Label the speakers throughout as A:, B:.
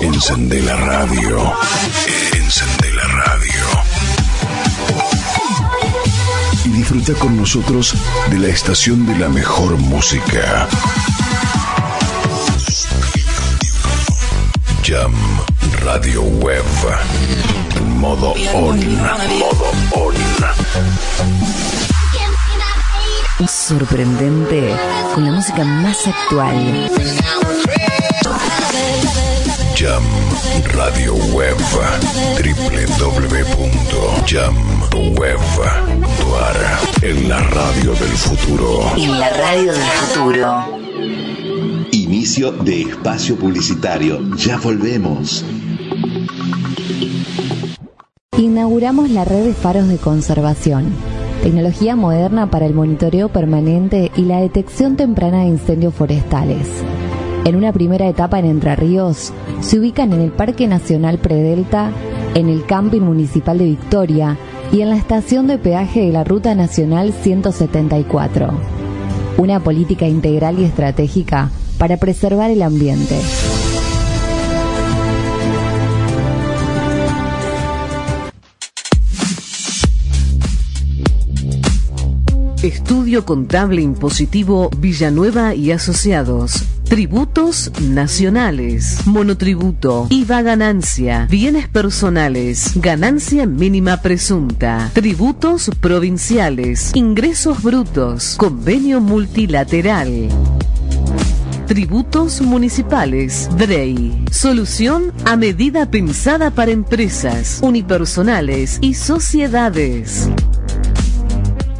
A: Encendé la radio. Encendé la radio. Y disfruta con nosotros de la estación de la mejor música. Jam Radio Web. Modo on. Modo on.
B: Sorprendente con la música más actual.
A: Jam Radio Web. www.jamweb.ar En la radio del futuro.
B: En la radio del futuro.
C: Inicio de espacio publicitario. Ya volvemos.
B: Inauguramos la red de faros de conservación. Tecnología moderna para el monitoreo permanente y la detección temprana de incendios forestales. En una primera etapa en Entre Ríos, se ubican en el Parque Nacional Predelta, en el Camping Municipal de Victoria y en la estación de peaje de la Ruta Nacional 174. Una política integral y estratégica para preservar el ambiente.
D: Estudio Contable Impositivo Villanueva y Asociados. Tributos nacionales, monotributo, IVA ganancia, bienes personales, ganancia mínima presunta, tributos provinciales, ingresos brutos, convenio multilateral. Tributos municipales, DREI. Solución a medida pensada para empresas, unipersonales y sociedades.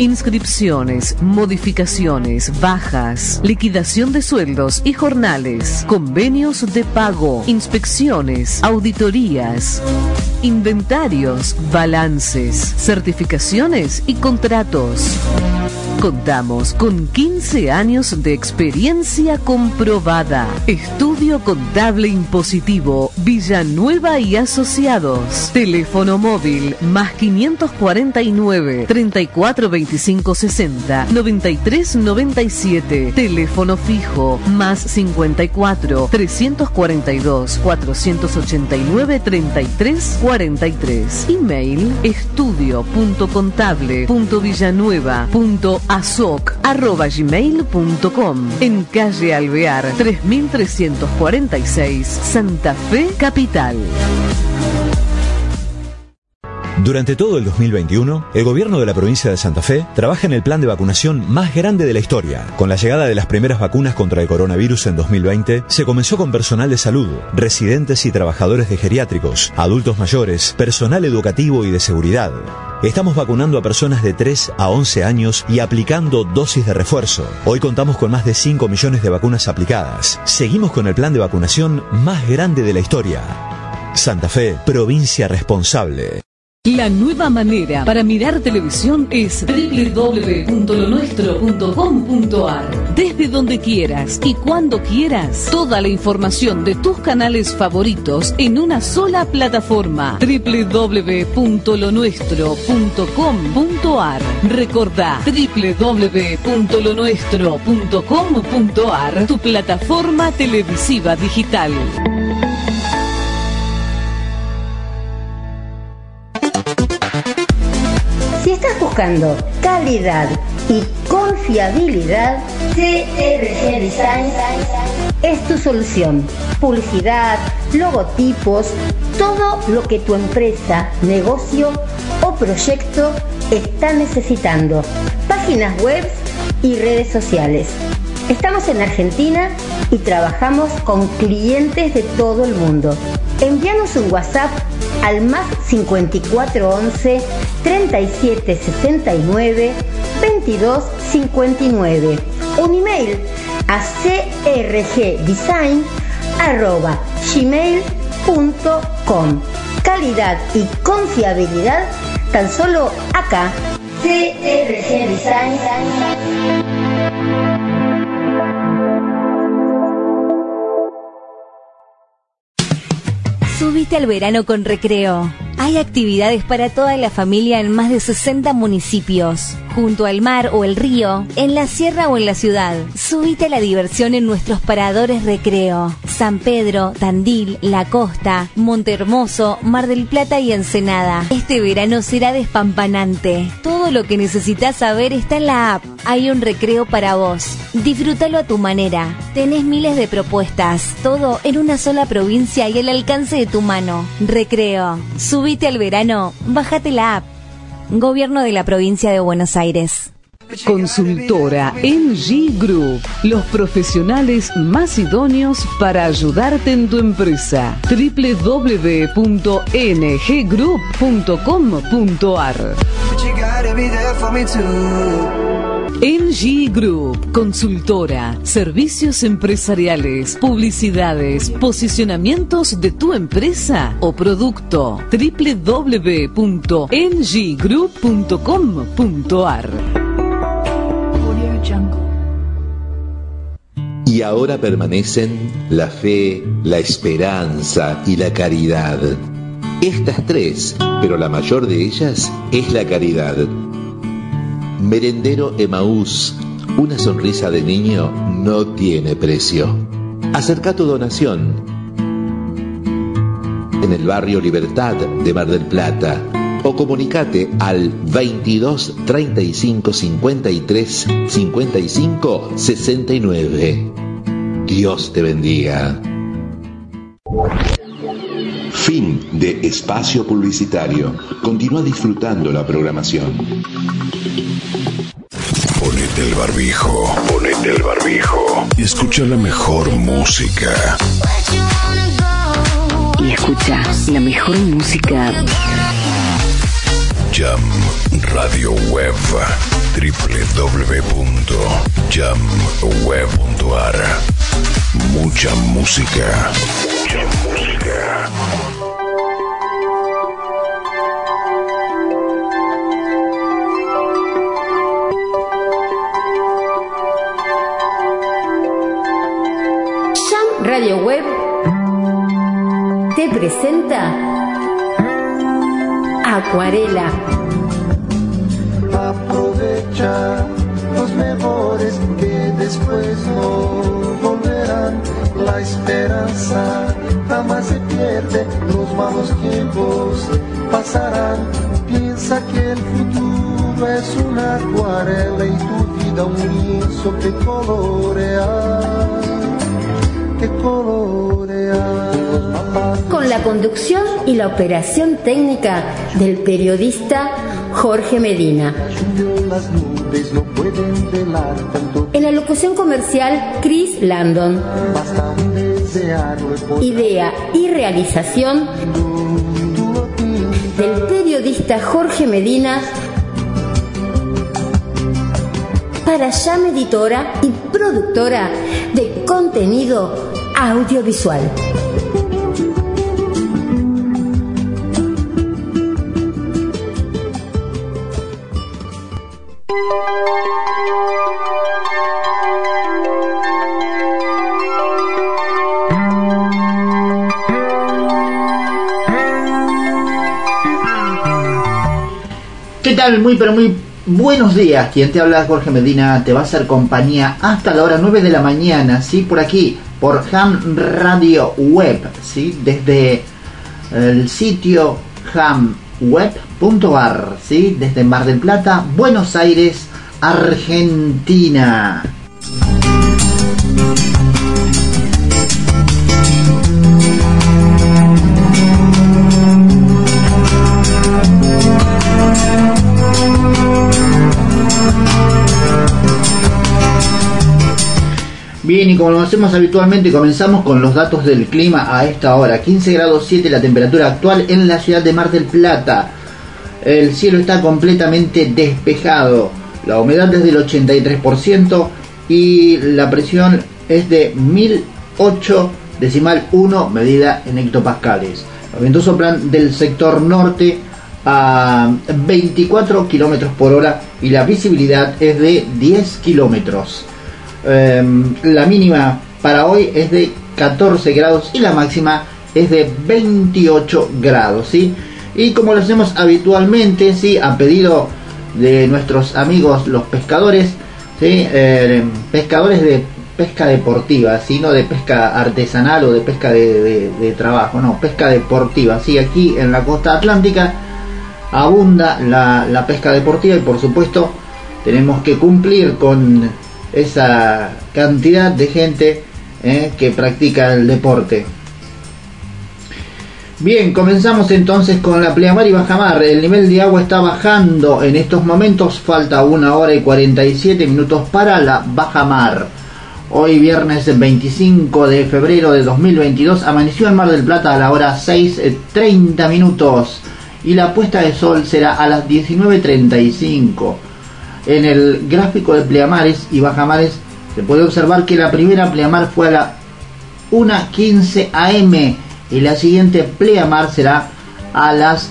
D: Inscripciones, modificaciones, bajas, liquidación de sueldos y jornales, convenios de pago, inspecciones, auditorías, inventarios, balances, certificaciones y contratos. Contamos con 15 años de experiencia comprobada. Estudio Contable Impositivo Villanueva y Asociados. Teléfono móvil más 549 34 25 60 93 97. Teléfono fijo más 54 342 489 33 43. Email estudio.contable.villanueva.asoc.gmail.com En calle Alvear 3346 Santa Fe Capital.
E: Durante todo el 2021, el gobierno de la provincia de Santa Fe trabaja en el plan de vacunación más grande de la historia. Con la llegada de las primeras vacunas contra el coronavirus en 2020, se comenzó con personal de salud, residentes y trabajadores de geriátricos, adultos mayores, personal educativo y de seguridad. Estamos vacunando a personas de 3 a 11 años y aplicando dosis de refuerzo. Hoy contamos con más de 5 millones de vacunas aplicadas. Seguimos con el plan de vacunación más grande de la historia. Santa Fe, provincia responsable.
D: La nueva manera para mirar televisión es www.lonuestro.com.ar. Desde donde quieras y cuando quieras, toda la información de tus canales favoritos en una sola plataforma. www.lonuestro.com.ar. Recordá www.lonuestro.com.ar, tu plataforma televisiva digital.
F: Estás buscando calidad y confiabilidad, CRG Design es tu solución. Publicidad, logotipos, todo lo que tu empresa, negocio o proyecto está necesitando. Páginas web y redes sociales. Estamos en Argentina y trabajamos con clientes de todo el mundo. Envíanos un WhatsApp al más 5411 3769 2259. Un email a crgdesign arroba gmail.com. Calidad y confiabilidad tan solo acá. CRG Design.
G: Al verano con recreo. Hay actividades para toda la familia en más de 60 municipios, junto al mar o el río, en la sierra o en la ciudad. Subite a la diversión en nuestros paradores recreo. San Pedro, Tandil, La Costa, Montehermoso, Mar del Plata y Ensenada. Este verano será despampanante. Todo lo que necesitas saber está en la app. Hay un recreo para vos. Disfrútalo a tu manera. Tenés miles de propuestas, todo en una sola provincia y al alcance de tu mano. Recreo. Subite al verano, bájate la app. Gobierno de la provincia de Buenos Aires.
D: Consultora NG Group, los profesionales más idóneos para ayudarte en tu empresa. www.nggroup.com.ar NG Group, consultora, servicios empresariales, publicidades, posicionamientos de tu empresa o producto. www.nggroup.com.ar
C: Y ahora permanecen la fe, la esperanza y la caridad. Estas tres, pero la mayor de ellas es la caridad. Merendero Emaús, una sonrisa de niño no tiene precio. Acerca tu donación en el barrio Libertad de Mar del Plata o comunicate al 22 35 53 55 69. Dios te bendiga. Fin de espacio publicitario. Continúa disfrutando la programación.
A: Ponete el barbijo. Ponete el barbijo. Y escucha la mejor música.
B: Y escucha la mejor música.
A: Jam Radio Web. www.jamweb.ar. Mucha música. Mucha música.
F: Radio Web te presenta Acuarela.
H: Aprovecha los mejores que después no volverán. La esperanza jamás se pierde, los malos tiempos pasarán. Piensa que el futuro es una acuarela y tu vida un lienzo que colorear,
F: Con la conducción y la operación técnica del periodista Jorge Medina. En la locución comercial Chris Landon. Idea y realización del periodista Jorge Medina para Jam Editora y productora de contenido audiovisual.
I: ¿Qué tal? Muy pero muy buenos días. Quien te habla Jorge Medina te va a hacer compañía hasta la hora 9 de la mañana, ¿sí? Por aquí, por Ham Radio Web, ¿sí? Desde el sitio hamweb.ar, ¿sí? Desde Mar del Plata, Buenos Aires, Argentina. Bien, y como lo hacemos habitualmente, comenzamos con los datos del clima a esta hora. 15 grados 7 la temperatura actual en la ciudad de Mar del Plata. El cielo está completamente despejado. La humedad es del 83% y la presión es de 1008 decimal 1 medida en hectopascales. Los vientos soplan del sector norte a 24 kilómetros por hora y la visibilidad es de 10 kilómetros. Em, la mínima para hoy es de 14 grados y la máxima es de 28 grados, ¿sí? Y como lo hacemos habitualmente, ¿sí? a pedido de nuestros amigos los pescadores, ¿sí? Eh, pescadores de pesca deportiva, sino de pesca artesanal o de pesca de, trabajo, no, pesca deportiva. Sí, aquí en la costa atlántica abunda la, pesca deportiva y por supuesto tenemos que cumplir con esa cantidad de gente ¿eh? que practica el deporte. Bien, comenzamos entonces con la pleamar y bajamar. El nivel de agua está bajando en estos momentos. Falta una hora y 47 minutos para la bajamar. Hoy viernes 25 de febrero de 2022 amaneció en Mar del Plata a la hora 6.30 minutos y la puesta de sol será a las 19.35. En el gráfico de pleamares y bajamares se puede observar que la primera pleamar fue a la 1.15 am y la siguiente pleamar será a las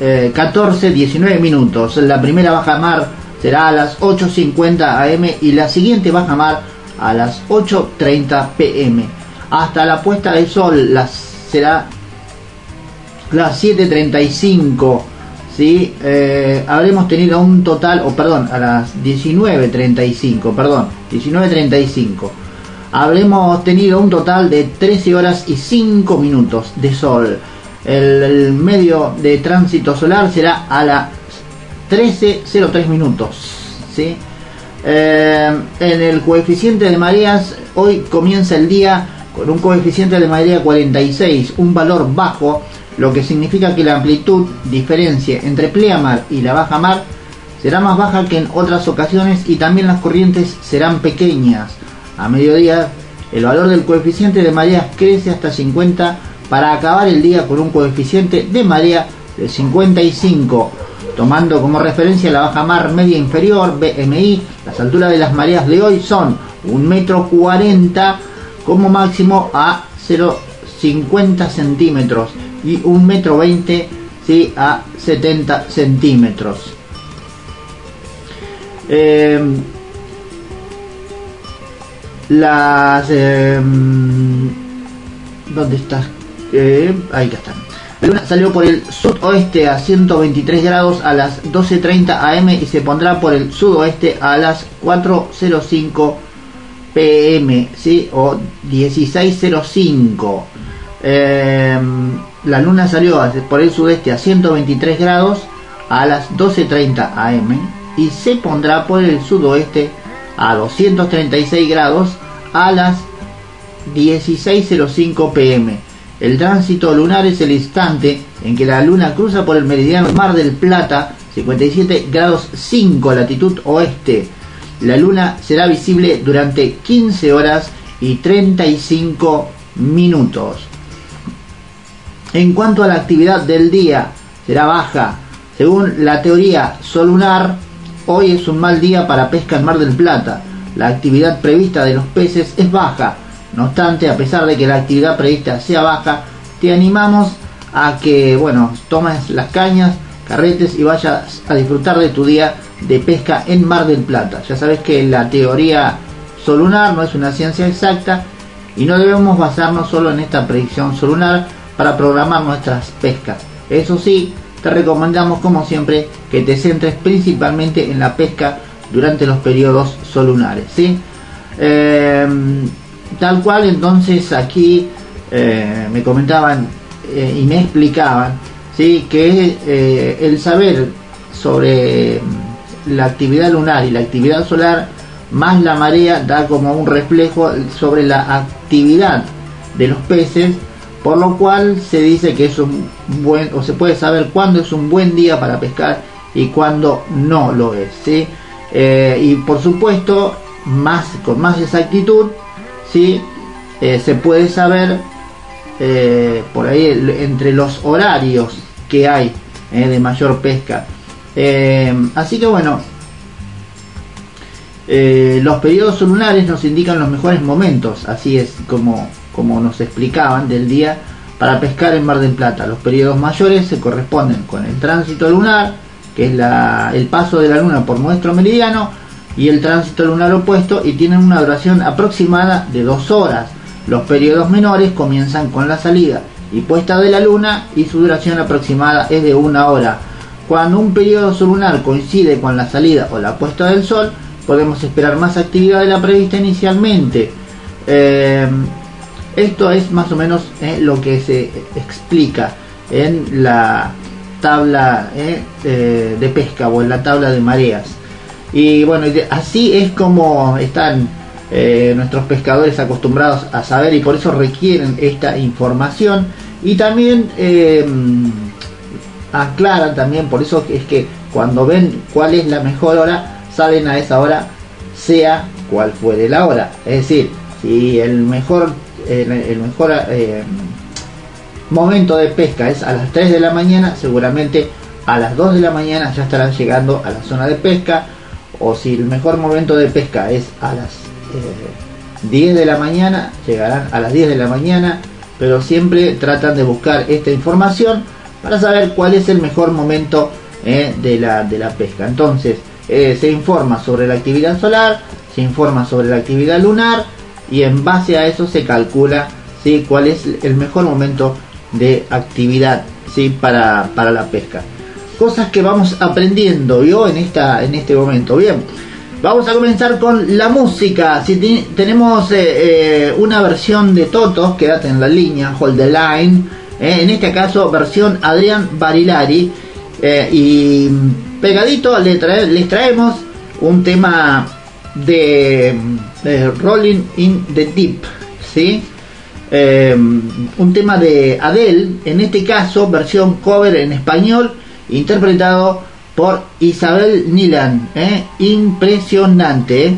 I: 14.19 eh, minutos. La primera bajamar será a las 8.50 am y la siguiente bajamar a las 8.30 pm. Hasta la puesta de sol las, será las 7.35. ¿sí? Eh, habremos tenido un total, o perdón, a las 19.35, perdón, 19.35 habremos tenido un total de 13 horas y 5 minutos de sol. El, medio de tránsito solar será a las 13.03 minutos. ¿sí? Eh, en el coeficiente de mareas, hoy comienza el día con un coeficiente de marea 46, un valor bajo, lo que significa que la amplitud diferencia entre pleamar y la baja mar será más baja que en otras ocasiones y también las corrientes serán pequeñas. A mediodía, el valor del coeficiente de marea crece hasta 50 para acabar el día con un coeficiente de marea de 55. Tomando como referencia la baja mar media inferior, BMI, las alturas de las mareas de hoy son 1,40 metro 40 como máximo a 0,50 centímetros y 1,20 metro 20 ¿sí? a 70 centímetros. Eh, las... Eh, ¿Dónde está? Eh, ahí están. La luna salió por el sudoeste a 123 grados a las 12.30 am y se pondrá por el sudoeste a las 4.05 pm, ¿sí? O 16.05. Eh, la luna salió por el sudeste a 123 grados a las 12.30 am y se pondrá por el sudoeste a 236 grados a las 16.05 pm. El tránsito lunar es el instante en que la luna cruza por el meridiano Mar del Plata, 57 grados 5 latitud oeste. La luna será visible durante 15 horas y 35 minutos. En cuanto a la actividad del día, será baja. Según la teoría solunar, Hoy es un mal día para pesca en Mar del Plata. La actividad prevista de los peces es baja. No obstante, a pesar de que la actividad prevista sea baja, te animamos a que, bueno, tomes las cañas, carretes y vayas a disfrutar de tu día de pesca en Mar del Plata. Ya sabes que la teoría solunar no es una ciencia exacta y no debemos basarnos solo en esta predicción solunar para programar nuestras pescas. Eso sí, te recomendamos como siempre que te centres principalmente en la pesca durante los periodos solunares. ¿sí? Em, tal cual entonces aquí eh, me comentaban eh, y me explicaban ¿sí? que eh, el saber sobre la actividad lunar y la actividad solar más la marea da como un reflejo sobre la actividad de los peces por lo cual se dice que es un buen o se puede saber cuándo es un buen día para pescar y cuándo no lo es ¿sí? Eh, y por supuesto más con más exactitud ¿sí? Eh, se puede saber eh, por ahí entre los horarios que hay de mayor pesca así que bueno los periodos lunares nos indican los mejores momentos así es como como nos explicaban, del día para pescar en Mar del Plata. Los periodos mayores se corresponden con el tránsito lunar, que es el paso de la luna por nuestro meridiano, y el tránsito lunar opuesto, y tienen una duración aproximada de dos horas. Los periodos menores comienzan con la salida y puesta de la luna y su duración aproximada es de una hora. Cuando un periodo lunar coincide con la salida o la puesta del sol, podemos esperar más actividad de la prevista inicialmente. Eh, esto es más o menos eh, lo que se explica en la tabla eh, de pesca o en la tabla de mareas. Y bueno, así es como están nuestros pescadores acostumbrados a saber y por eso requieren esta información. Y también aclaran también, por eso es que cuando ven cuál es la mejor hora, salen a esa hora, sea cual fuere la hora. Es decir, si el mejor, el, mejor eh, momento de pesca es a las 3 de la mañana, seguramente a las 2 de la mañana ya estarán llegando a la zona de pesca. O si el mejor momento de pesca es a las 10 eh, de la mañana, llegarán a las 10 de la mañana. Pero siempre tratan de buscar esta información para saber cuál es el mejor momento eh, de, la, de, la, pesca. Entonces, eh, se informa sobre la actividad solar, se informa sobre la actividad lunar y en base a eso se calcula ¿sí? cuál es el mejor momento de actividad ¿sí? para, para la pesca. Cosas que vamos aprendiendo yo en, esta, en este momento. Bien, vamos a comenzar con la música. Si tenemos eh, una versión de Totos, quédate en la línea, hold the line eh, en este caso versión Adrián Barilari. Eh, y pegadito les traemos un tema de, Rolling in the Deep. ¿sí? Eh, un tema de Adele, en este caso versión cover en español, interpretado por Isabel Nilan. Impresionante.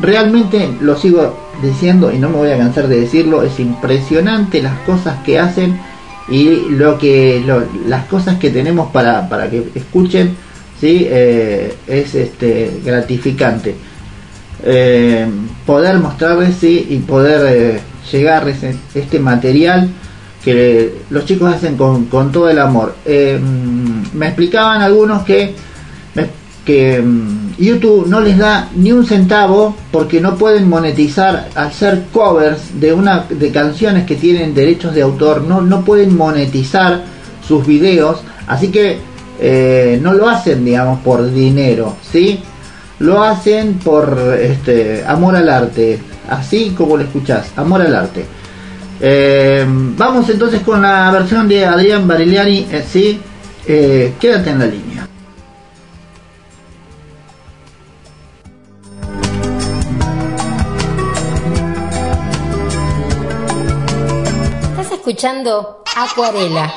I: realmente lo sigo diciendo y no me voy a cansar de decirlo, es impresionante las cosas que hacen y lo que las cosas que tenemos para, para que escuchen, ¿sí? Eh, es este gratificante. Eh, poder mostrarles ¿sí? y poder eh, llegar ese, este material que los chicos hacen con, con todo el amor. me explicaban algunos que que mm, YouTube no les da ni un centavo porque no pueden monetizar hacer covers de una de canciones que tienen derechos de autor no no pueden monetizar sus videos así que eh, no lo hacen digamos por dinero sí lo hacen por este amor al arte así como lo escuchás amor al arte eh, vamos entonces con la versión de Adrián Bariliani eh, sí quédate en la línea
J: escuchando Acuarela.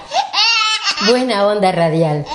J: Buena onda radial.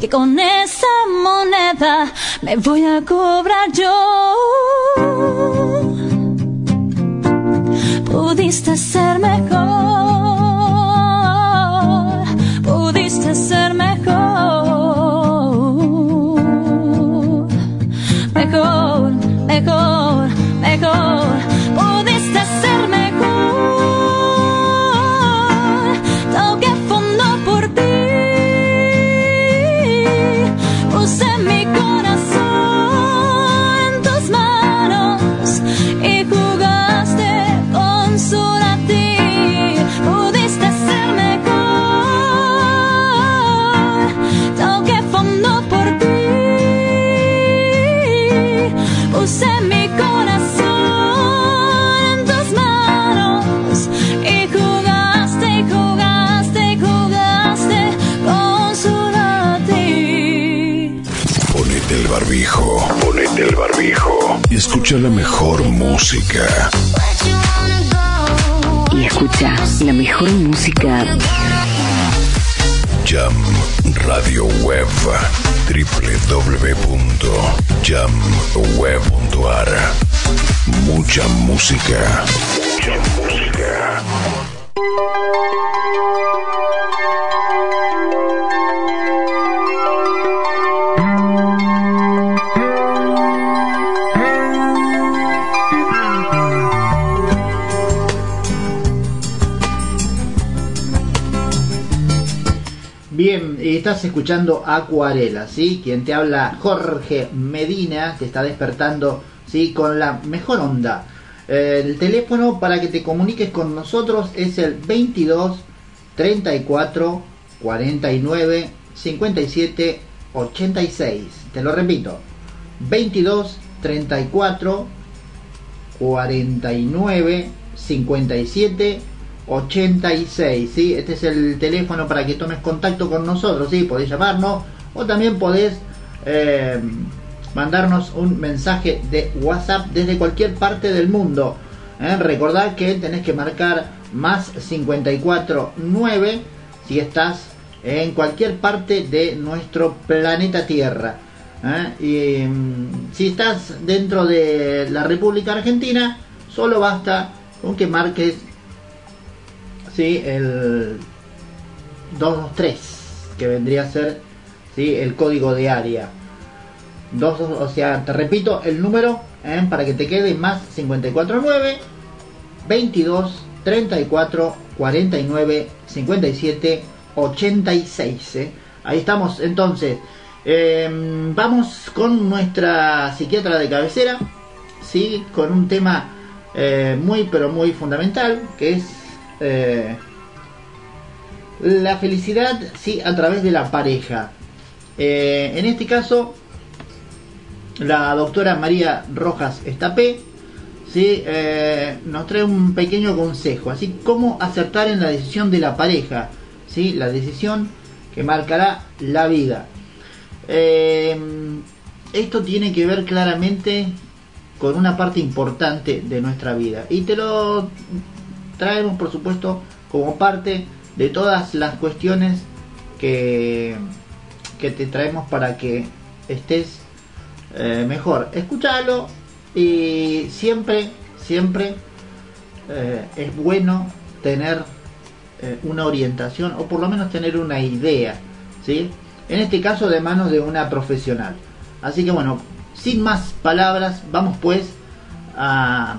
A: que
K: con esa moneda me voy a cobrar yo. Pudiste ser mejor, pudiste ser Y
A: escucha la mejor música.
B: Y escucha la mejor música.
A: Jam Radio Web www.jamweb.ar Mucha música.
I: Estás escuchando Acuarela, ¿sí? Quien te habla, Jorge Medina, te está despertando, ¿sí? Con la mejor onda. Eh, el teléfono para que te comuniques con nosotros es el 22 34 49 57 86. Te lo repito. 22 34 49 57 86. ¿Sí? Este es el teléfono para que tomes contacto con nosotros. ¿sí? Podés llamarnos o también podés eh, mandarnos un mensaje de WhatsApp desde cualquier parte del mundo. ¿eh? Recordad que tenés que marcar más 54 9 si estás en cualquier parte de nuestro planeta Tierra. ¿eh? Y mm, si estás dentro de la República Argentina, solo basta con que marques ¿sí? el 223, que vendría a ser ¿sí? el código de área. O sea, te repito el número ¿eh? para que te quede más 549 22 34 49 57 86. ¿eh? Ahí estamos entonces. Em, vamos con nuestra psiquiatra de cabecera, ¿sí? con un tema eh, muy pero muy fundamental, que es eh, la felicidad ¿sí? a través de la pareja. en este caso, la doctora María Rojas Estapé ¿sí? nos trae un pequeño consejo, así como acertar en la decisión de la pareja ¿sí? la decisión que marcará la vida. Eh, esto tiene que ver claramente con una parte importante de nuestra vida y te lo traemos por supuesto como parte de todas las cuestiones que, que te traemos para que estés eh, mejor. Escúchalo y siempre, siempre eh, es bueno tener eh, una orientación o por lo menos tener una idea, ¿sí? En este caso de manos de una profesional. Así que bueno, sin más palabras, vamos pues a,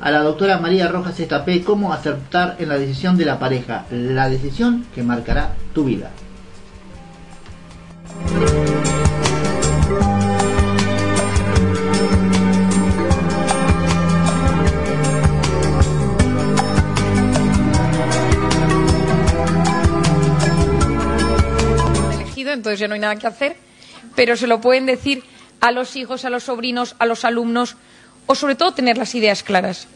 I: a la doctora María Rojas Estapé cómo aceptar en la decisión de la pareja, la decisión que marcará tu vida.
L: entonces ya no hay nada que hacer, pero se lo pueden decir a los hijos, a los sobrinos, a los alumnos, o sobre todo tener las ideas claras.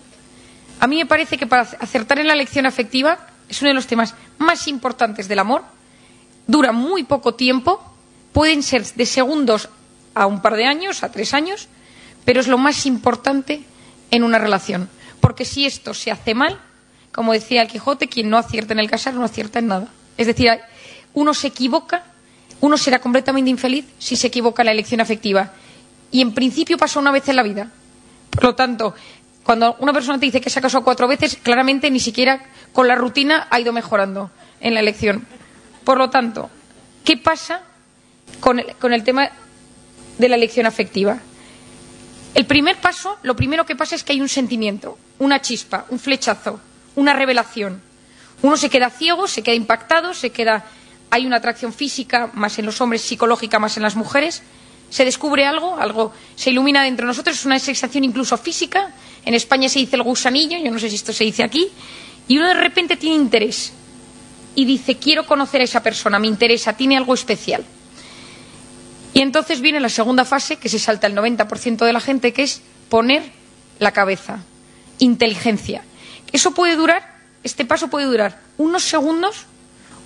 L: A mí me parece que para acertar en la lección afectiva es uno de los temas más importantes del amor, dura muy poco tiempo, pueden ser de segundos a un par de años, a tres años, pero es lo más importante en una relación. Porque si esto se hace mal, como decía el Quijote, quien no acierta en el casar no acierta en nada. Es decir, uno se equivoca uno será completamente infeliz si se equivoca en la elección afectiva. Y en principio pasa una vez en la vida. Por lo tanto, cuando una persona te dice que se ha casado cuatro veces, claramente ni siquiera con la rutina ha ido mejorando en la elección. Por lo tanto, ¿qué pasa con el, con el tema de la elección afectiva? El primer paso, lo primero que pasa es que hay un sentimiento, una chispa, un flechazo, una revelación. Uno se queda ciego, se queda impactado, se queda hay una atracción física más en los hombres, psicológica más en las mujeres. Se descubre algo, algo se ilumina dentro de nosotros, es una sensación incluso física. En España se dice el gusanillo, yo no sé si esto se dice aquí. Y uno de repente tiene interés y dice, quiero conocer a esa persona, me interesa, tiene algo especial. Y entonces viene la segunda fase, que se salta el 90% de la gente, que es poner la cabeza, inteligencia. Eso puede durar, este paso puede durar unos segundos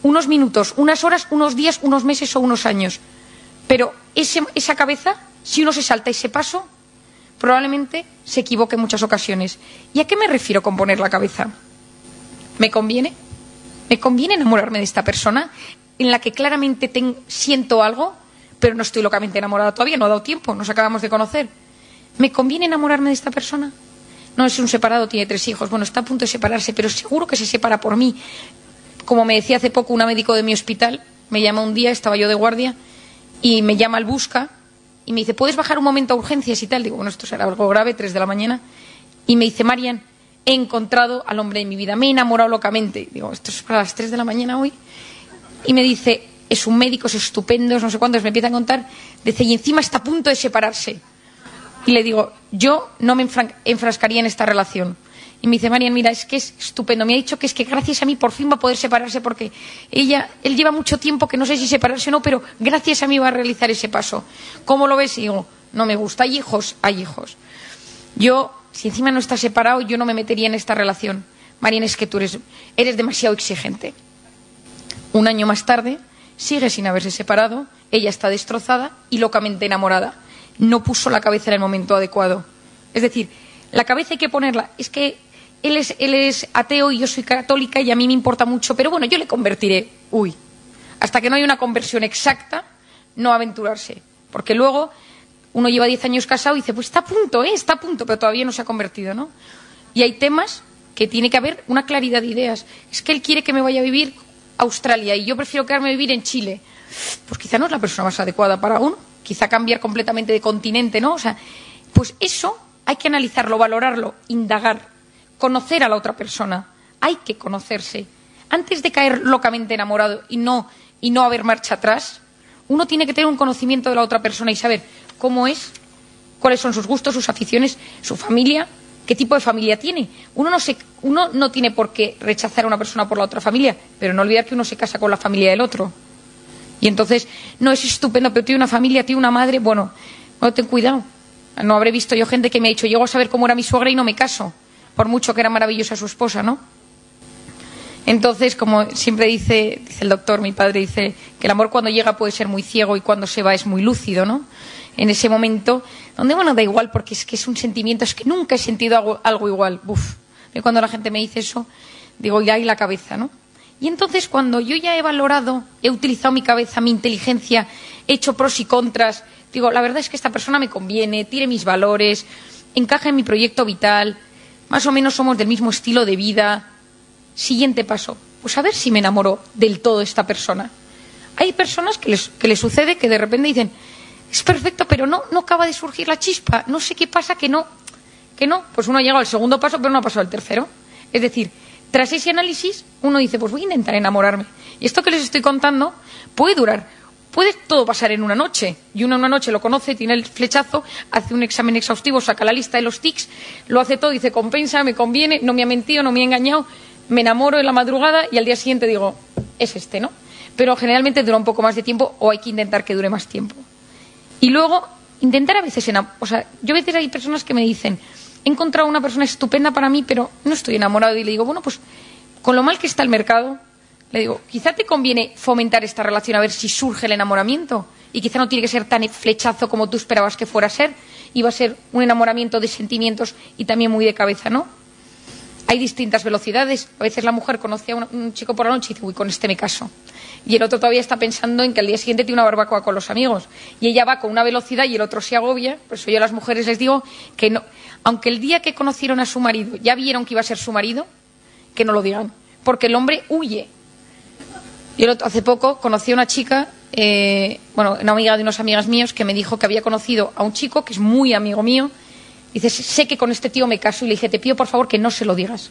L: unos minutos, unas horas, unos días, unos meses o unos años. Pero esa cabeza, si uno se salta ese paso, probablemente se equivoque en muchas ocasiones. ¿Y a qué me refiero con poner la cabeza? ¿Me conviene? ¿Me conviene enamorarme de esta persona en la que claramente siento algo, pero no estoy locamente enamorada todavía, no ha dado tiempo, nos acabamos de conocer? ¿Me conviene enamorarme de esta persona? No es un separado, tiene tres hijos, bueno, está a punto de separarse, pero seguro que se separa por mí. Como me decía hace poco una médico de mi hospital, me llama un día, estaba yo de guardia, y me llama al busca y me dice, ¿puedes bajar un momento a urgencias y tal? Digo, bueno, esto será algo grave, tres de la mañana. Y me dice, Marian, he encontrado al hombre de mi vida, me he enamorado locamente. Digo, esto es para las tres de la mañana hoy. Y me dice, es un médico, es estupendo, no sé cuántos, me empieza a contar. Dice, y encima está a punto de separarse. Y le digo, yo no me enfrascaría en esta relación. Y me dice, Marian, mira, es que es estupendo. Me ha dicho que es que gracias a mí por fin va a poder separarse porque ella, él lleva mucho tiempo que no sé si separarse o no, pero gracias a mí va a realizar ese paso. ¿Cómo lo ves? Y digo, no me gusta. Hay hijos, hay hijos. Yo, si encima no estás separado, yo no me metería en esta relación. Marian, es que tú eres, eres demasiado exigente. Un año más tarde, sigue sin haberse separado, ella está destrozada y locamente enamorada. No puso la cabeza en el momento adecuado. Es decir, la cabeza hay que ponerla. Es que él es, él es ateo y yo soy católica y a mí me importa mucho, pero bueno, yo le convertiré. Uy, hasta que no haya una conversión exacta, no aventurarse. Porque luego uno lleva diez años casado y dice, pues está a punto, ¿eh? está a punto, pero todavía no se ha convertido, ¿no? Y hay temas que tiene que haber una claridad de ideas. Es que él quiere que me vaya a vivir a Australia y yo prefiero quedarme a vivir en Chile. Pues quizá no es la persona más adecuada para uno, quizá cambiar completamente de continente, ¿no? O sea, pues eso hay que analizarlo, valorarlo, indagar, conocer a la otra persona. Hay que conocerse. Antes de caer locamente enamorado y no, y no haber marcha atrás, uno tiene que tener un conocimiento de la otra persona y saber cómo es, cuáles son sus gustos, sus aficiones, su familia, qué tipo de familia tiene. Uno no, se, uno no tiene por qué rechazar a una persona por la otra familia, pero no olvidar que uno se casa con la familia del otro. Y entonces, no es estupendo, pero tiene una familia, tiene una madre, bueno, no ten cuidado. No habré visto yo gente que me ha dicho, llego a saber cómo era mi suegra y no me caso, por mucho que era maravillosa su esposa, ¿no? Entonces, como siempre dice, dice el doctor, mi padre dice que el amor cuando llega puede ser muy ciego y cuando se va es muy lúcido, ¿no? En ese momento, donde bueno, da igual porque es que es un sentimiento, es que nunca he sentido algo, igual. Buf. Y cuando la gente me dice eso, digo, ya hay la cabeza, ¿no? Y entonces cuando yo ya he valorado, he utilizado mi cabeza, mi inteligencia, he hecho pros y contras, digo, la verdad es que esta persona me conviene, tiene mis valores, encaja en mi proyecto vital, más o menos somos del mismo estilo de vida. Siguiente paso, pues a ver si me enamoro del todo de esta persona. Hay personas que les, que sucede que de repente dicen, es perfecto, pero no, no acaba de surgir la chispa, no sé qué pasa, que no, que no. Pues uno ha llegado al segundo paso, pero no ha pasado al tercero. Es decir, tras ese análisis, uno dice, pues voy a intentar enamorarme. Y esto que les estoy contando puede durar, puede todo pasar en una noche. Y uno en una noche lo conoce, tiene el flechazo, hace un examen exhaustivo, saca la lista de los tics, lo hace todo, dice, compensa, me conviene, no me ha mentido, no me ha engañado, me enamoro en la madrugada y al día siguiente digo, es este, ¿no? Pero generalmente dura un poco más de tiempo o hay que intentar que dure más tiempo. Y luego, intentar a veces, o sea, yo a veces hay personas que me dicen, he encontrado una persona estupenda para mí, pero no estoy enamorado. Y le digo, bueno, pues con lo mal que está el mercado, le digo, quizá te conviene fomentar esta relación a ver si surge el enamoramiento. Y quizá no tiene que ser tan flechazo como tú esperabas que fuera a ser. Iba a ser un enamoramiento de sentimientos y también muy de cabeza, ¿no? Hay distintas velocidades. A veces la mujer conoce a un chico por la noche y dice, uy, con este me caso y el otro todavía está pensando en que al día siguiente tiene una barbacoa con los amigos. Y ella va con una velocidad y el otro se agobia. Por eso yo a las mujeres les digo que no, aunque el día que conocieron a su marido ya vieron que iba a ser su marido, que no lo digan, porque el hombre huye. Yo hace poco conocí a una chica, eh, bueno, una amiga de unas amigas míos, que me dijo que había conocido a un chico que es muy amigo mío. Dice, sé que con este tío me caso y le dije, te pido por favor que no se lo digas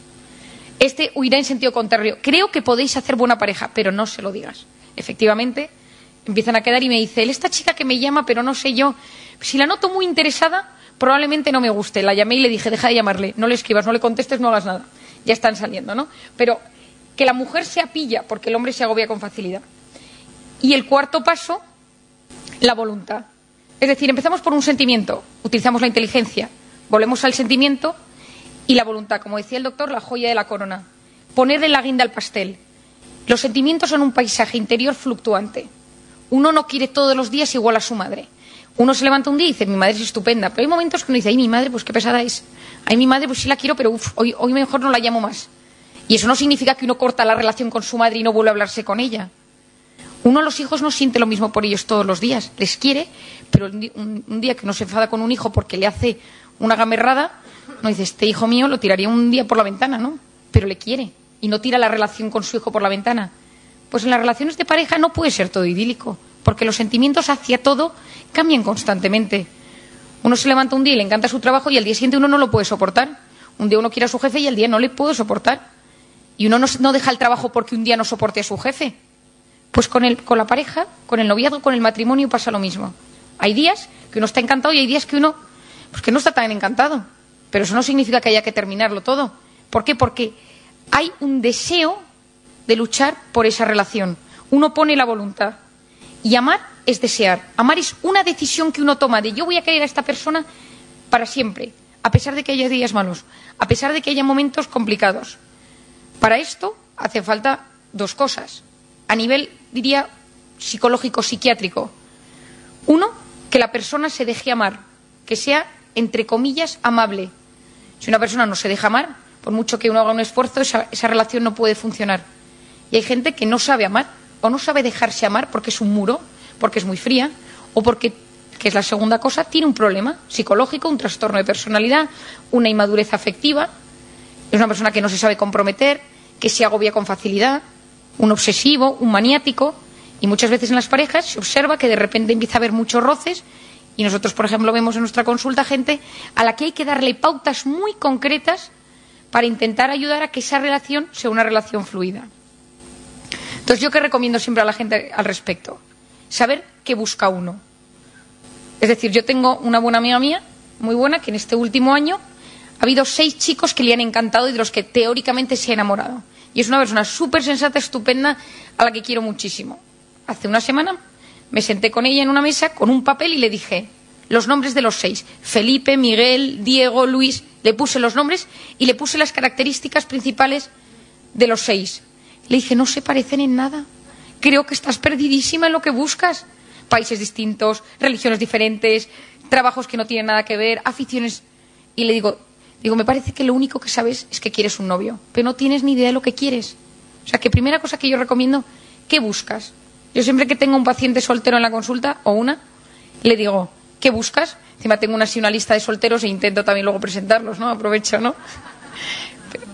L: este huirá en sentido contrario. Creo que podéis hacer buena pareja, pero no se lo digas. Efectivamente, empiezan a quedar y me dice, esta chica que me llama, pero no sé yo, si la noto muy interesada, probablemente no me guste. La llamé y le dije, deja de llamarle, no le escribas, no le contestes, no hagas nada. Ya están saliendo, ¿no? Pero que la mujer se apilla porque el hombre se agobia con facilidad. Y el cuarto paso, la voluntad. Es decir, empezamos por un sentimiento, utilizamos la inteligencia, volvemos al sentimiento y la voluntad, como decía el doctor, la joya de la corona. Ponerle la guinda al pastel. Los sentimientos son un paisaje interior fluctuante. Uno no quiere todos los días igual a su madre. Uno se levanta un día y dice, mi madre es estupenda, pero hay momentos que uno dice, ay, mi madre, pues qué pesada es. Ay, mi madre, pues sí la quiero, pero hoy, hoy mejor no la llamo más. Y eso no significa que uno corta la relación con su madre y no vuelve a hablarse con ella. Uno a los hijos no siente lo mismo por ellos todos los días. Les quiere, pero un, día que uno se enfada con un hijo porque le hace una gamerrada, no dice, este hijo mío lo tiraría un día por la ventana, ¿no? Pero le quiere y no tira la relación con su hijo por la ventana. Pues en las relaciones de pareja no puede ser todo idílico, porque los sentimientos hacia todo cambian constantemente. Uno se levanta un día y le encanta su trabajo y al día siguiente uno no lo puede soportar. Un día uno quiere a su jefe y al día no le puede soportar. Y uno no, deja el trabajo porque un día no soporte a su jefe. Pues con, el, con la pareja, con el noviazgo, con el matrimonio pasa lo mismo. Hay días que uno está encantado y hay días que uno pues que no está tan encantado. Pero eso no significa que haya que terminarlo todo. ¿Por qué? Porque hay un deseo de luchar por esa relación. Uno pone la voluntad. Y amar es desear. Amar es una decisión que uno toma de yo voy a querer a esta persona para siempre, a pesar de que haya días malos, a pesar de que haya momentos complicados. Para esto hace falta dos cosas. A nivel, diría, psicológico, psiquiátrico. Uno, que la persona se deje amar, que sea, entre comillas, amable. Si una persona no se deja amar, por mucho que uno haga un esfuerzo, esa, esa relación no puede funcionar. Y hay gente que no sabe amar o no sabe dejarse amar porque es un muro, porque es muy fría o porque, que es la segunda cosa, tiene un problema psicológico, un trastorno de personalidad, una inmadurez afectiva, es una persona que no se sabe comprometer, que se agobia con facilidad, un obsesivo, un maniático, y muchas veces en las parejas se observa que de repente empieza a haber muchos roces y nosotros, por ejemplo, vemos en nuestra consulta gente a la que hay que darle pautas muy concretas para intentar ayudar a que esa relación sea una relación fluida. Entonces, ¿yo qué recomiendo siempre a la gente al respecto? Saber qué busca uno. Es decir, yo tengo una buena amiga mía, muy buena, que en este último año ha habido seis chicos que le han encantado y de los que teóricamente se ha enamorado. Y es una persona súper sensata, estupenda, a la que quiero muchísimo. Hace una semana me senté con ella en una mesa con un papel y le dije los nombres de los seis. Felipe, Miguel, Diego, Luis. Le puse los nombres y le puse las características principales de los seis. Le dije, no se parecen en nada. Creo que estás perdidísima en lo que buscas. Países distintos, religiones diferentes, trabajos que no tienen nada que ver, aficiones. Y le digo, digo, me parece que lo único que sabes es que quieres un novio, pero no tienes ni idea de lo que quieres. O sea, que primera cosa que yo recomiendo, ¿qué buscas? Yo siempre que tengo un paciente soltero en la consulta, o una, le digo, ¿qué buscas? Encima tengo una, así una lista de solteros e intento también luego presentarlos, ¿no? Aprovecho, ¿no?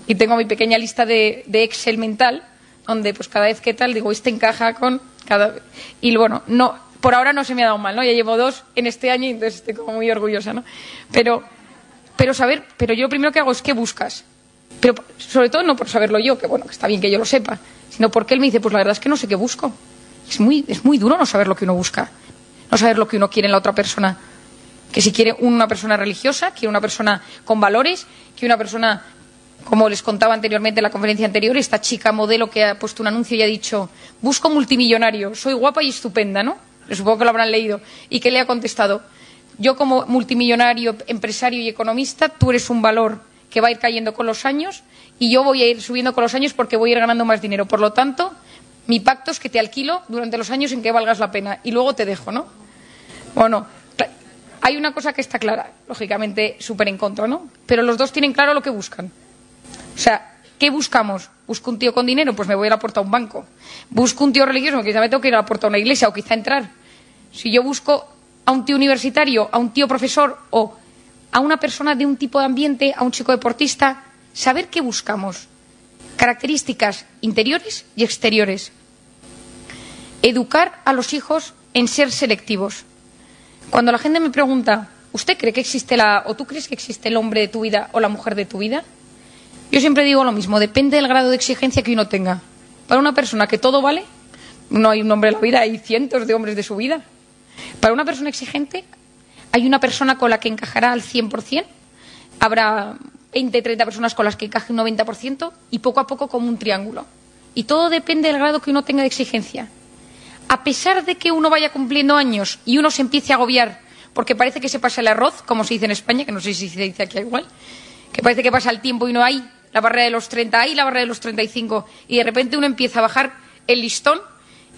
L: Y tengo mi pequeña lista de, Excel mental donde pues cada vez que tal digo, este encaja con cada y bueno, no por ahora no se me ha dado mal, ¿no? Ya llevo dos en este año y entonces estoy como muy orgullosa, ¿no? Pero pero saber, pero yo lo primero que hago es qué buscas. Pero sobre todo no por saberlo yo, que bueno, que está bien que yo lo sepa, sino porque él me dice, pues la verdad es que no sé qué busco. Es muy, es muy duro no saber lo que uno busca, no saber lo que uno quiere en la otra persona. Que si quiere una persona religiosa, quiere una persona con valores, quiere una persona como les contaba anteriormente en la conferencia anterior, esta chica modelo que ha puesto un anuncio y ha dicho, busco multimillonario, soy guapa y estupenda, ¿no? Supongo que lo habrán leído. Y que le ha contestado, yo como multimillonario, empresario y economista, tú eres un valor que va a ir cayendo con los años y yo voy a ir subiendo con los años porque voy a ir ganando más dinero. Por lo tanto, mi pacto es que te alquilo durante los años en que valgas la pena y luego te dejo, ¿no? Bueno, hay una cosa que está clara, lógicamente súper en contra, ¿no? Pero los dos tienen claro lo que buscan. O sea, ¿qué buscamos? ¿Busco un tío con dinero? Pues me voy a la puerta a un banco. ¿Busco un tío religioso? Quizá me tengo que ir a la puerta a una iglesia o quizá entrar. Si yo busco a un tío universitario, a un tío profesor o a una persona de un tipo de ambiente, a un chico deportista, saber qué buscamos. Características interiores y exteriores. Educar a los hijos en ser selectivos. Cuando la gente me pregunta, ¿usted cree que existe la, o tú crees que existe el hombre de tu vida o la mujer de tu vida? Yo siempre digo lo mismo, depende del grado de exigencia que uno tenga. Para una persona que todo vale, no hay un hombre en la vida, hay cientos de hombres de su vida. Para una persona exigente, hay una persona con la que encajará al 100%, habrá 20, 30 personas con las que encaje un 90% y poco a poco como un triángulo. Y todo depende del grado que uno tenga de exigencia. A pesar de que uno vaya cumpliendo años y uno se empiece a agobiar porque parece que se pasa el arroz, como se dice en España, que no sé si se dice aquí igual, que parece que pasa el tiempo y no hay la barrera de los 30 hay, la barrera de los 35, y de repente uno empieza a bajar el listón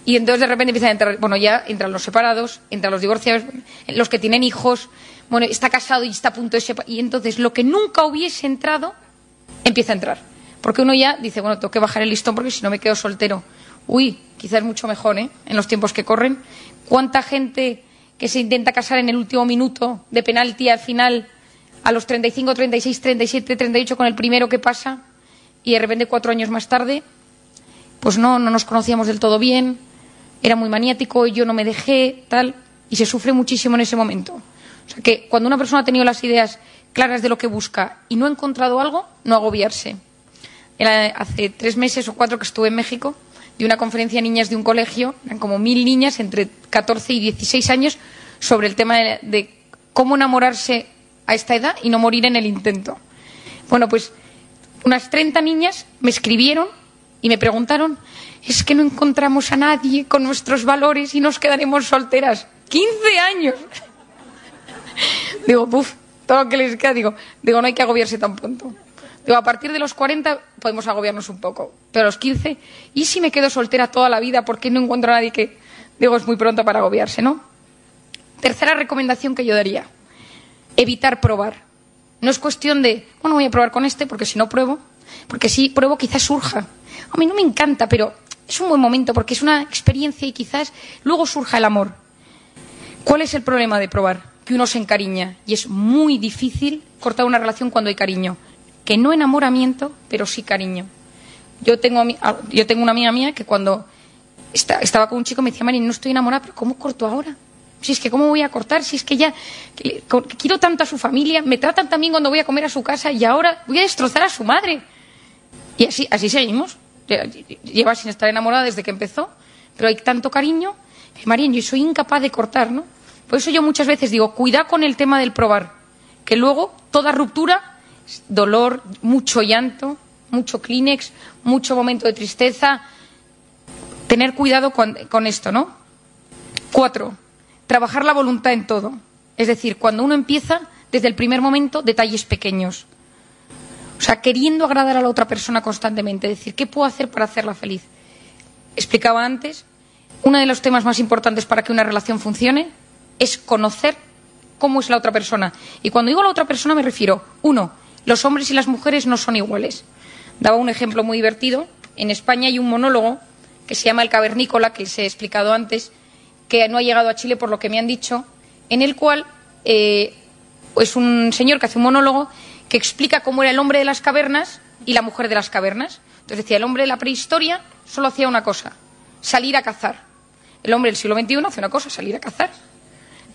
L: y entonces de repente empiezan a entrar, bueno, ya entran los separados, entran los divorciados, los que tienen hijos, bueno, está casado y está a punto de separar, y entonces lo que nunca hubiese entrado empieza a entrar. Porque uno ya dice, bueno, tengo que bajar el listón porque si no me quedo soltero. Uy, quizás mucho mejor, ¿eh? En los tiempos que corren. ¿Cuánta gente que se intenta casar en el último minuto de penalti al final a los 35, 36, 37, 38 con el primero que pasa y de repente cuatro años más tarde, pues no, no nos conocíamos del todo bien, era muy maniático, y yo no me dejé, tal, y se sufre muchísimo en ese momento. O sea que cuando una persona ha tenido las ideas claras de lo que busca y no ha encontrado algo, no agobiarse. Era hace tres meses o cuatro que estuve en México, de una conferencia de niñas de un colegio, eran como mil niñas entre 14 y 16 años, sobre el tema de, de cómo enamorarse a esta edad y no morir en el intento. Bueno, pues unas 30 niñas me escribieron y me preguntaron, es que no encontramos a nadie con nuestros valores y nos quedaremos solteras. 15 años. digo, puf, todo lo que les queda, digo, digo, no hay que agobiarse tan pronto. Digo, a partir de los 40 podemos agobiarnos un poco, pero a los 15, ¿y si me quedo soltera toda la vida porque no encuentro a nadie que, digo, es muy pronto para agobiarse, ¿no? Tercera recomendación que yo daría, evitar probar. No es cuestión de, bueno, voy a probar con este porque si no pruebo, porque si pruebo quizás surja. A mí no me encanta, pero es un buen momento porque es una experiencia y quizás luego surja el amor. ¿Cuál es el problema de probar? Que uno se encariña y es muy difícil cortar una relación cuando hay cariño. Que no enamoramiento, pero sí cariño. Yo tengo, yo tengo una amiga mía que cuando estaba con un chico me decía, Mari, no estoy enamorada, pero ¿cómo corto ahora? Si es que, ¿cómo voy a cortar? Si es que ya quiero tanto a su familia, me tratan también cuando voy a comer a su casa y ahora voy a destrozar a su madre. Y así, así seguimos. Lleva sin estar enamorada desde que empezó, pero hay tanto cariño que, María, yo soy incapaz de cortar, ¿no? Por eso yo muchas veces digo, cuida con el tema del probar, que luego toda ruptura, dolor, mucho llanto, mucho Kleenex, mucho momento de tristeza. Tener cuidado con, con esto, ¿no? Cuatro, trabajar la voluntad en todo. Es decir, cuando uno empieza, desde el primer momento, detalles pequeños. O sea, queriendo agradar a la otra persona constantemente. Decir, ¿qué puedo hacer para hacerla feliz? Explicaba antes, uno de los temas más importantes para que una relación funcione es conocer cómo es la otra persona. Y cuando digo la otra persona me refiero, uno, los hombres y las mujeres no son iguales. Daba un ejemplo muy divertido. En España hay un monólogo que se llama El Cavernícola, que les he explicado antes, que no ha llegado a Chile por lo que me han dicho, en el cual eh, es un señor que hace un monólogo que explica cómo era el hombre de las cavernas y la mujer de las cavernas. Entonces decía, el hombre de la prehistoria solo hacía una cosa, salir a cazar. El hombre del siglo XXI hace una cosa, salir a cazar.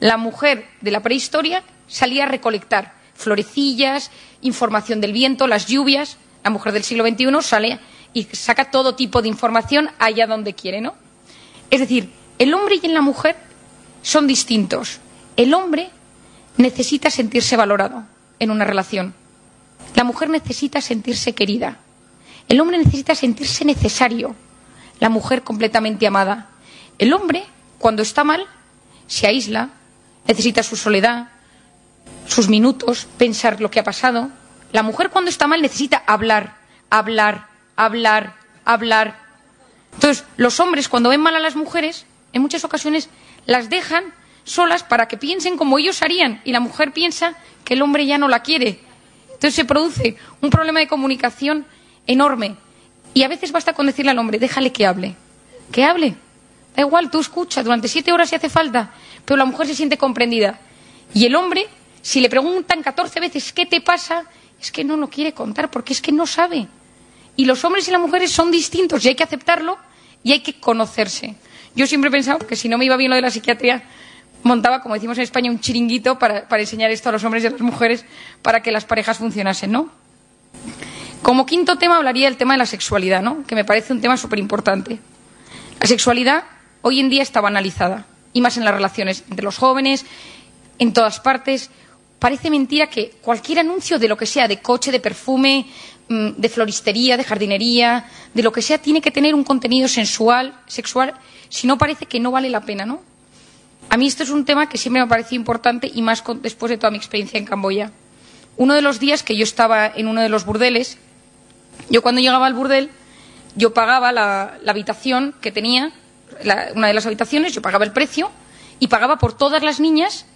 L: La mujer de la prehistoria salía a recolectar florecillas, información del viento, las lluvias. La mujer del siglo XXI sale y saca todo tipo de información allá donde quiere, ¿no? Es decir, el hombre y la mujer son distintos. El hombre necesita sentirse valorado en una relación. La mujer necesita sentirse querida. El hombre necesita sentirse necesario. La mujer completamente amada. El hombre, cuando está mal, se aísla, necesita su soledad, sus minutos, pensar lo que ha pasado. La mujer, cuando está mal, necesita hablar, hablar, hablar, hablar. Entonces, los hombres, cuando ven mal a las mujeres, en muchas ocasiones las dejan solas para que piensen como ellos harían y la mujer piensa que el hombre ya no la quiere. Entonces se produce un problema de comunicación enorme y a veces basta con decirle al hombre, déjale que hable, que hable. Da igual, tú escucha durante siete horas si hace falta, pero la mujer se siente comprendida. Y el hombre, si le preguntan catorce veces qué te pasa, es que no lo quiere contar porque es que no sabe. Y los hombres y las mujeres son distintos y hay que aceptarlo y hay que conocerse. Yo siempre he pensado que si no me iba bien lo de la psiquiatría, montaba, como decimos en España, un chiringuito para, enseñar esto a los hombres y a las mujeres para que las parejas funcionasen, ¿no? Como quinto tema hablaría del tema de la sexualidad, ¿no? Que me parece un tema súper importante. La sexualidad hoy en día está banalizada, y más en las relaciones entre los jóvenes, en todas partes. Parece mentira que cualquier anuncio de lo que sea, de coche, de perfume, mm, de floristería, de jardinería, de lo que sea, tiene que tener un contenido sensual, sexual si no parece que no vale la pena, ¿no? A mí esto es un tema que siempre me ha parecido importante y más después de toda mi experiencia en Camboya. Uno de los días que yo estaba en uno de los burdeles, yo cuando llegaba al burdel, yo pagaba la, habitación que tenía, una de las habitaciones, yo pagaba el precio y pagaba por todas las niñas.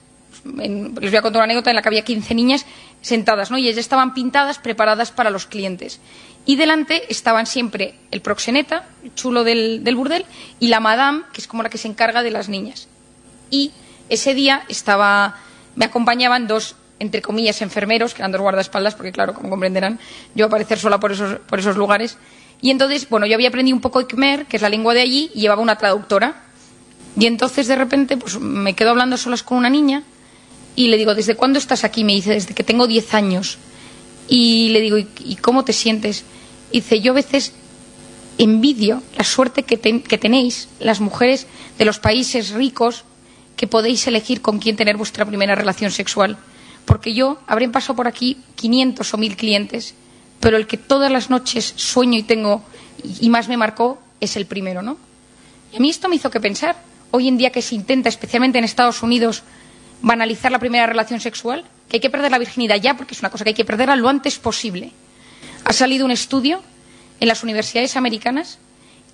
L: les voy a contar una anécdota en la que había 15 niñas sentadas, ¿no? Y ellas estaban pintadas, preparadas para los clientes y delante estaban siempre el proxeneta, el chulo del, burdel, y la madame, que es como la que se encarga de las niñas. Y ese día me acompañaban dos, entre comillas, enfermeros, que eran dos guardaespaldas, porque claro, como comprenderán, yo aparecer sola por esos, lugares. Y entonces, bueno, yo había aprendido un poco Khmer, que es la lengua de allí, y llevaba una traductora. Y entonces, de repente, pues me quedo hablando solas con una niña, y le digo, ¿desde cuándo estás aquí? Me dice, desde que tengo diez años. Y le digo, ¿y, cómo te sientes? Y dice, yo a veces envidio la suerte que tenéis las mujeres de los países ricos que podéis elegir con quién tener vuestra primera relación sexual. Porque yo habré pasado por aquí 500 o 1000 clientes, pero el que todas las noches sueño y tengo y más me marcó es el primero, ¿no? Y a mí esto me hizo que pensar. Hoy en día que se intenta, especialmente en Estados Unidos, banalizar la primera relación sexual, que hay que perder la virginidad ya, porque es una cosa que hay que perderla lo antes posible. Ha salido un estudio en las universidades americanas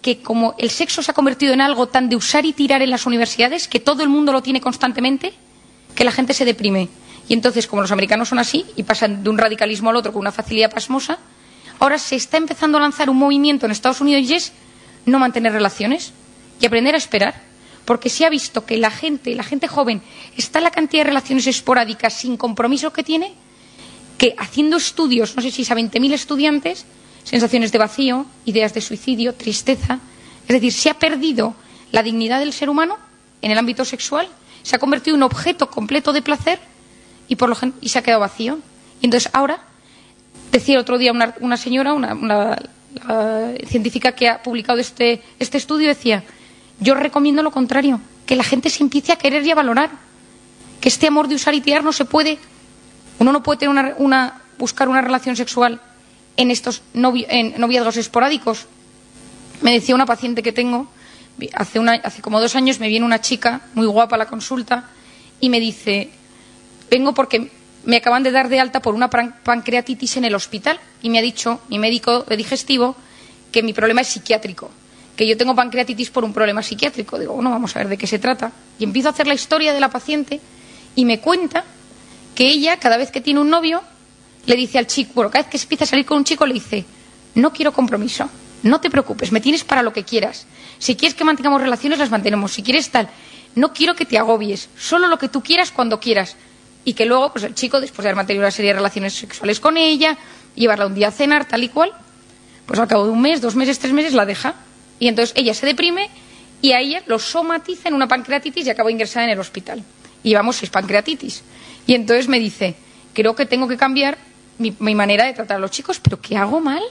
L: que como el sexo se ha convertido en algo tan de usar y tirar en las universidades, que todo el mundo lo tiene constantemente, que la gente se deprime. Y entonces, como los americanos son así y pasan de un radicalismo al otro con una facilidad pasmosa, ahora se está empezando a lanzar un movimiento en Estados Unidos y es no mantener relaciones y aprender a esperar. Porque se ha visto que la gente, la gente joven, está en la cantidad de relaciones esporádicas sin compromiso que tiene, que haciendo estudios, no sé si es a 20.000 estudiantes, sensaciones de vacío, ideas de suicidio, tristeza. Es decir, se ha perdido la dignidad del ser humano en el ámbito sexual, se ha convertido en un objeto completo de placer y, por lo, y se ha quedado vacío. Y entonces ahora, decía otro día una, señora, una, científica que ha publicado este, este estudio, decía, yo recomiendo lo contrario, que la gente se empiece a querer y a valorar, que este amor de usar y tirar no se puede, uno no puede tener una, buscar una relación sexual en estos noviazgos esporádicos. Me decía una paciente que tengo, hace, hace como dos años me viene una chica muy guapa a la consulta y me dice, vengo porque me acaban de dar de alta por una pancreatitis en el hospital y me ha dicho mi médico de digestivo que mi problema es psiquiátrico, que yo tengo pancreatitis por un problema psiquiátrico. Digo, bueno, vamos a ver de qué se trata. Y empiezo a hacer la historia de la paciente y me cuenta que ella, cada vez que tiene un novio, le dice al chico, bueno, cada vez que empieza a salir con un chico, le dice, no quiero compromiso, no te preocupes, me tienes para lo que quieras. Si quieres que mantengamos relaciones, las mantenemos. Si quieres tal, no quiero que te agobies, solo lo que tú quieras cuando quieras. Y que luego, pues el chico, después de haber mantenido una serie de relaciones sexuales con ella, llevarla un día a cenar, tal y cual, pues al cabo de un mes, dos meses, tres meses, la deja. Y entonces ella se deprime y a ella lo somatiza en una pancreatitis y acaba ingresada en el hospital. Y llevamos seis pancreatitis. Y entonces me dice, creo que tengo que cambiar mi, manera de tratar a los chicos, pero ¿qué hago mal?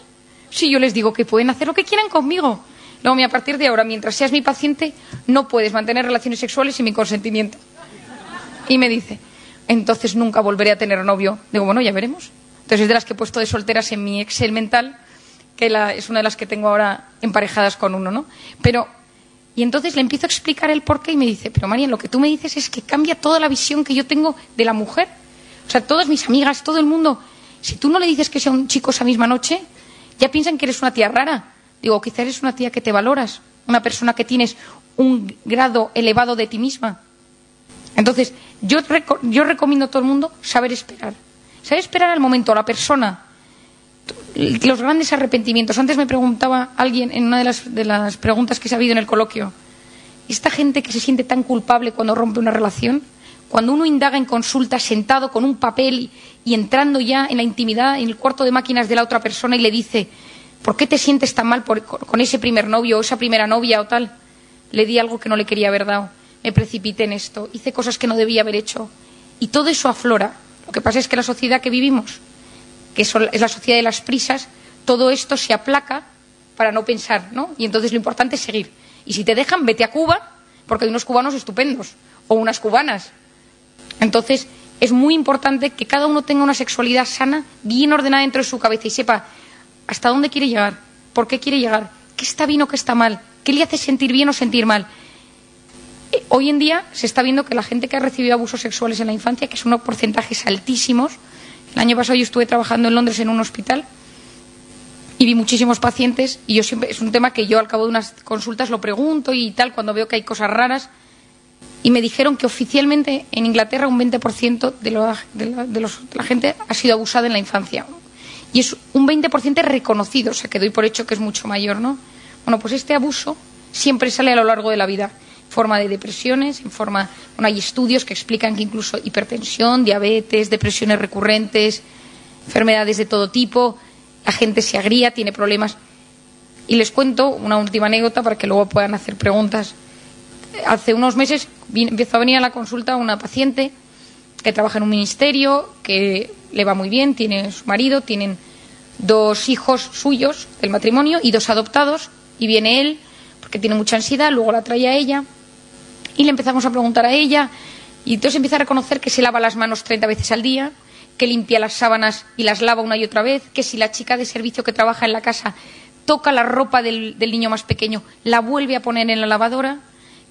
L: Si yo les digo que pueden hacer lo que quieran conmigo. Luego, a partir de ahora, mientras seas mi paciente, no puedes mantener relaciones sexuales sin mi consentimiento. Y me dice, entonces nunca volveré a tener novio. Digo, bueno, ya veremos. Entonces es de las que he puesto de solteras en mi Excel mental, que es una de las que tengo ahora emparejadas con uno, ¿no? Pero, y entonces le empiezo a explicar el porqué y me dice, pero María, lo que tú me dices es que cambia toda la visión que yo tengo de la mujer. O sea, todas mis amigas, todo el mundo si tú no le dices que sea un chico esa misma noche, ya piensan que eres una tía rara. Digo, quizá eres una tía que te valoras, una persona que tienes un grado elevado de ti misma. Entonces, yo, recomiendo a todo el mundo saber esperar. Saber esperar al momento, a la persona. Los grandes arrepentimientos. Antes me preguntaba alguien en una de las, de las preguntas que se ha habido en el coloquio, ¿esta gente que se siente tan culpable cuando rompe una relación? Cuando uno indaga en consulta sentado con un papel y, entrando ya en la intimidad, en el cuarto de máquinas de la otra persona y le dice, ¿por qué te sientes tan mal con ese primer novio o esa primera novia o tal? Le di algo que no le quería haber dado. Me precipité en esto. Hice cosas que no debía haber hecho. Y todo eso aflora. Lo que pasa es que la sociedad que vivimos, que es la sociedad de las prisas, todo esto se aplaca para no pensar, ¿no? Y entonces lo importante es seguir. Y si te dejan, vete a Cuba, porque hay unos cubanos estupendos, o unas cubanas, entonces, es muy importante que cada uno tenga una sexualidad sana, bien ordenada dentro de su cabeza y sepa hasta dónde quiere llegar, por qué quiere llegar, qué está bien o qué está mal, qué le hace sentir bien o sentir mal. Eh, hoy en día se está viendo que la gente que ha recibido abusos sexuales en la infancia, que son unos porcentajes altísimos, el año pasado yo estuve trabajando en Londres en un hospital y vi muchísimos pacientes y yo siempre es un tema que yo al cabo de unas consultas lo pregunto y tal cuando veo que hay cosas raras y me dijeron que oficialmente en Inglaterra un 20% de, de, la gente ha sido abusada en la infancia. Y es un 20% reconocido, o sea que doy por hecho que es mucho mayor, ¿no? Bueno, pues este abuso siempre sale a lo largo de la vida, en forma de depresiones, en forma... Bueno, hay estudios que explican que incluso hipertensión, diabetes, depresiones recurrentes, enfermedades de todo tipo, la gente se agría, tiene problemas. Y les cuento una última anécdota para que luego puedan hacer preguntas hace unos meses empezó a venir a la consulta una paciente que trabaja en un ministerio, que le va muy bien, tiene su marido, tienen dos hijos suyos del matrimonio y dos adoptados, y viene él porque tiene mucha ansiedad, luego la trae a ella y le empezamos a preguntar a ella y entonces empieza a reconocer que se lava las manos 30 veces al día, que limpia las sábanas y las lava una y otra vez, que si la chica de servicio que trabaja en la casa toca la ropa del, del niño más pequeño, la vuelve a poner en la lavadora,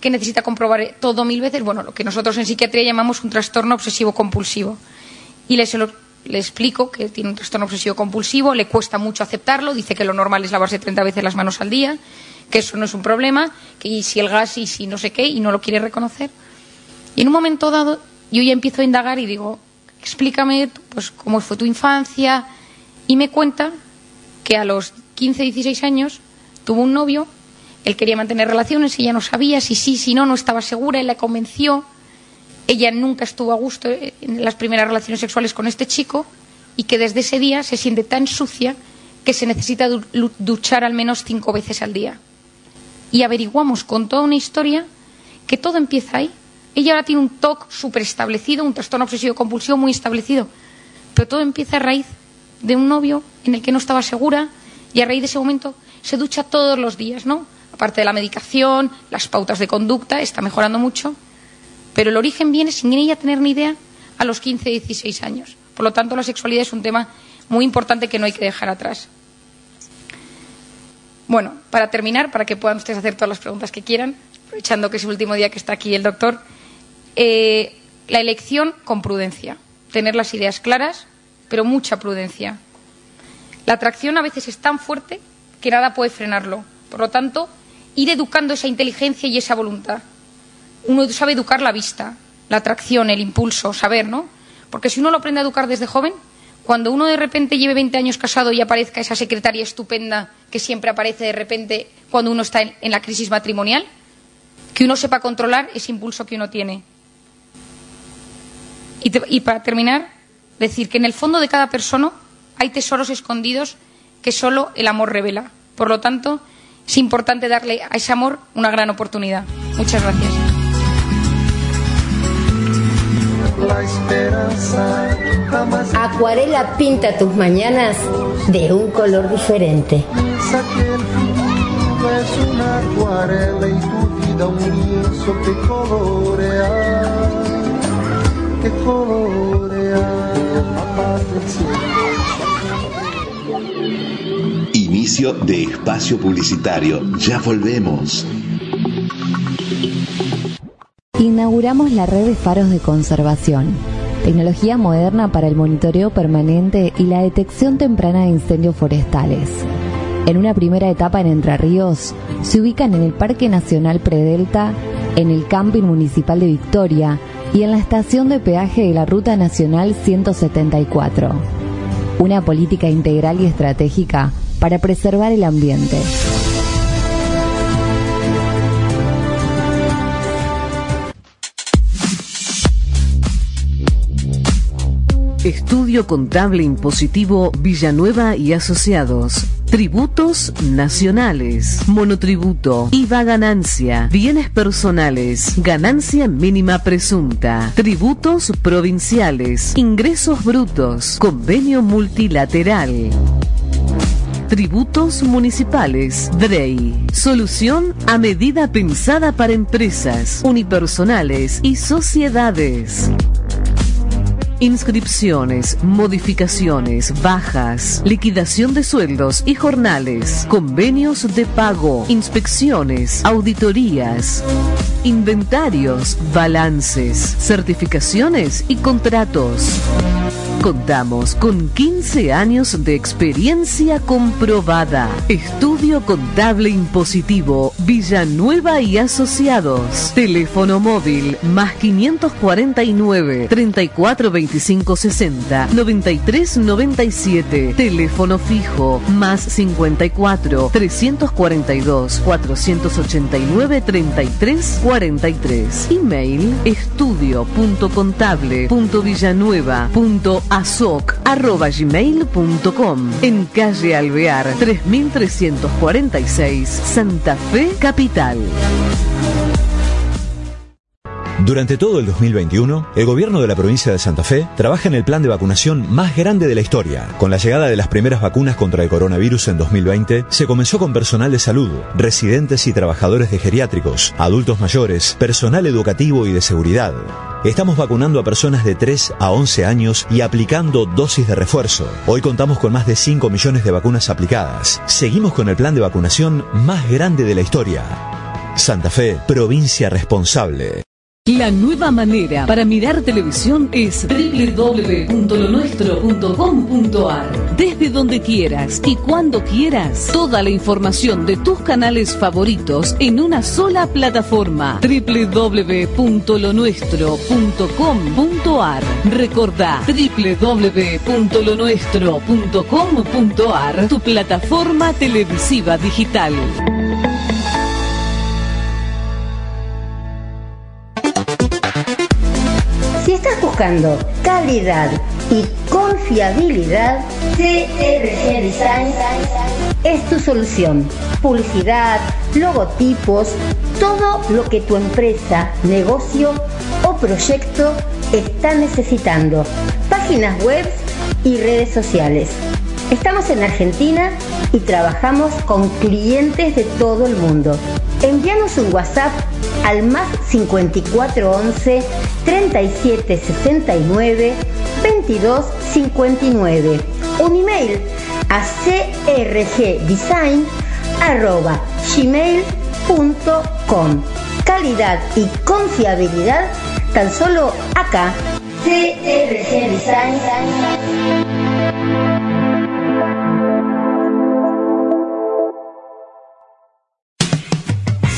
L: que necesita comprobar todo mil veces, bueno, lo que nosotros en psiquiatría llamamos un trastorno obsesivo compulsivo. Y le, explico que tiene un trastorno obsesivo compulsivo, le cuesta mucho aceptarlo, dice que lo normal es lavarse 30 veces las manos al día, que eso no es un problema, que y si el gas y si no sé qué, y no lo quiere reconocer. Y en un momento dado yo ya empiezo a indagar y digo, explícame pues cómo fue tu infancia y me cuenta que a los 15, 16 años tuvo un novio, él quería mantener relaciones, ella no sabía si sí, si no, no estaba segura, él la convenció, ella nunca estuvo a gusto en las primeras relaciones sexuales con este chico y que desde ese día se siente tan sucia que se necesita duchar al menos cinco veces al día. Y averiguamos con toda una historia que todo empieza ahí. Ella ahora tiene un TOC súper establecido, un trastorno obsesivo compulsivo muy establecido, pero todo empieza a raíz de un novio en el que no estaba segura y a raíz de ese momento se ducha todos los días, ¿no? Aparte de la medicación, las pautas de conducta, está mejorando mucho, pero el origen viene sin ella tener ni idea a los 15, 16 años. Por lo tanto, la sexualidad es un tema muy importante que no hay que dejar atrás. Bueno, para terminar, para que puedan ustedes hacer todas las preguntas que quieran, aprovechando que es el último día que está aquí el doctor, eh, la elección con prudencia, tener las ideas claras, pero mucha prudencia. La atracción a veces es tan fuerte que nada puede frenarlo. Por lo tanto, ir educando esa inteligencia y esa voluntad. Uno sabe educar la vista, la atracción, el impulso, saber, ¿no? Porque si uno lo aprende a educar desde joven, cuando uno de repente lleve 20 años casado y aparezca esa secretaria estupenda que siempre aparece de repente cuando uno está en, la crisis matrimonial, que uno sepa controlar ese impulso que uno tiene. Y, y para terminar, decir que en el fondo de cada persona hay tesoros escondidos que solo el amor revela. Por lo tanto, es importante darle a ese amor una gran oportunidad. Muchas gracias.
J: Acuarela pinta tus mañanas de un color diferente.
H: piensa que el
C: Inicio de espacio publicitario. Ya volvemos.
B: Inauguramos la red de faros de conservación, tecnología moderna para el monitoreo permanente y la detección temprana de incendios forestales. En una primera etapa en Entre Ríos, se ubican en el Parque Nacional Predelta, en el Camping Municipal de Victoria y en la estación de peaje de la Ruta Nacional 174. Una política integral y estratégica para preservar el ambiente.
D: Estudio Contable Impositivo Villanueva y Asociados. Tributos nacionales, monotributo, IVA ganancia, bienes personales, ganancia mínima presunta, tributos provinciales, ingresos brutos, convenio multilateral. Tributos municipales, DREI. Solución a medida pensada para empresas, unipersonales y sociedades. Inscripciones, modificaciones, bajas, liquidación de sueldos y jornales, convenios de pago, inspecciones, auditorías, inventarios, balances, certificaciones y contratos. Contamos con 15 años de experiencia comprobada. Estudio Contable Impositivo Villanueva y Asociados. Teléfono móvil más 549 34 25 60 93 97. Teléfono fijo más 54 342 489 33 43. Email estudio.contable.villanueva.asoc.gmail.com En calle Alvear 3346 Santa Fe Capital.
E: Durante todo el 2021, el gobierno de la provincia de Santa Fe trabaja en el plan de vacunación más grande de la historia. Con la llegada de las primeras vacunas contra el coronavirus en 2020, se comenzó con personal de salud, residentes y trabajadores de geriátricos, adultos mayores, personal educativo y de seguridad. Estamos vacunando a personas de 3 a 11 años y aplicando dosis de refuerzo. Hoy contamos con más de 5 millones de vacunas aplicadas. Seguimos con el plan de vacunación más grande de la historia. Santa Fe, provincia responsable.
D: La nueva manera para mirar televisión es www.lonuestro.com.ar. Desde donde quieras y cuando quieras, toda la información de tus canales favoritos en una sola plataforma. www.lonuestro.com.ar. Recordá www.lonuestro.com.ar, tu plataforma televisiva digital.
F: Buscando calidad y confiabilidad, CRG Design es tu solución. Publicidad, logotipos, todo lo que tu empresa, negocio o proyecto está necesitando. Páginas web y redes sociales. Estamos en Argentina y trabajamos con clientes de todo el mundo. Envíanos un WhatsApp al más 5411 3769 2259. Un email a crgdesign.gmail.com. Calidad y confiabilidad tan solo acá. CRG.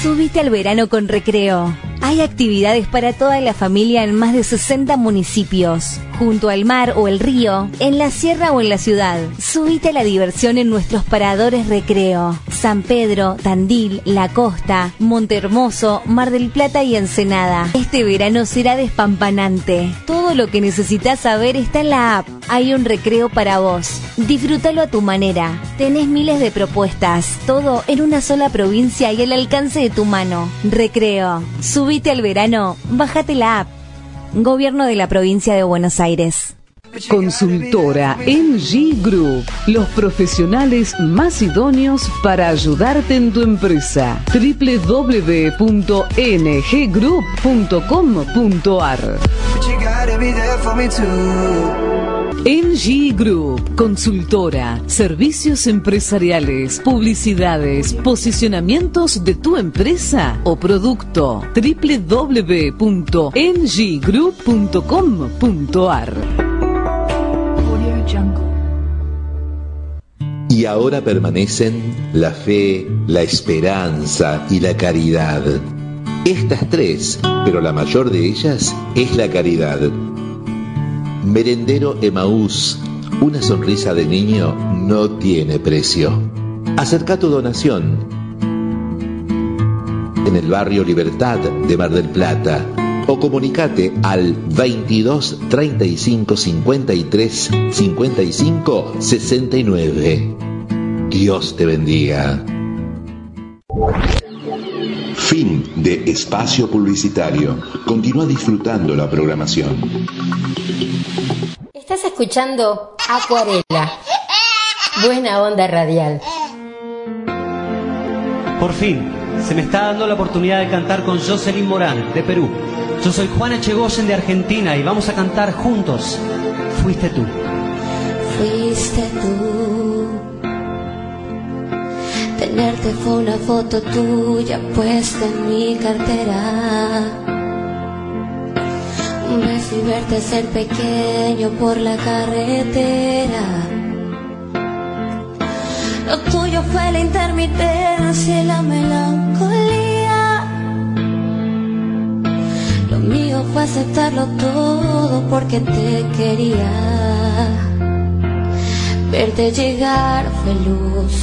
G: Subite al verano con recreo. Hay actividades para toda la familia en más de 60 municipios, junto al mar o el río, en la sierra o en la ciudad. Subite a la diversión en nuestros paradores recreo. San Pedro, Tandil, La Costa, Montehermoso, Mar del Plata y Ensenada. Este verano será despampanante. Todo lo que necesitas saber está en la app. Hay un recreo para vos. Disfrútalo a tu manera. Tenés miles de propuestas. Todo en una sola provincia y al alcance de tu mano. Recreo. Subite al verano. Bájate la app. Gobierno de la provincia de Buenos Aires.
D: Consultora NG Group, los profesionales más idóneos para ayudarte en tu empresa. www.nggroup.com.ar NG Group, consultora, servicios empresariales, publicidades, posicionamientos de tu empresa o producto. www.nggroup.com.ar
C: Y ahora permanecen la fe, la esperanza y la caridad. Estas tres, pero la mayor de ellas es la caridad. Merendero Emaús, una sonrisa de niño no tiene precio. Acerca tu donación en el barrio Libertad de Mar del Plata o comunicate al 22 35 53 55 69. Dios te bendiga.
A: Fin de espacio publicitario. Continúa disfrutando la programación.
J: Estás escuchando Acuarela. Buena onda radial.
M: Por fin, se me está dando la oportunidad de cantar con Jocelyn Morán, de Perú. Yo soy Juan Echegoyen de Argentina y vamos a cantar juntos. Fuiste tú.
N: Fuiste tú. Tenerte fue una foto tuya puesta en mi cartera. Un beso y verte ser pequeño por la carretera. Lo tuyo fue la intermitencia y la melancolía. Lo mío fue aceptarlo todo porque te quería. Verte llegar fue luz,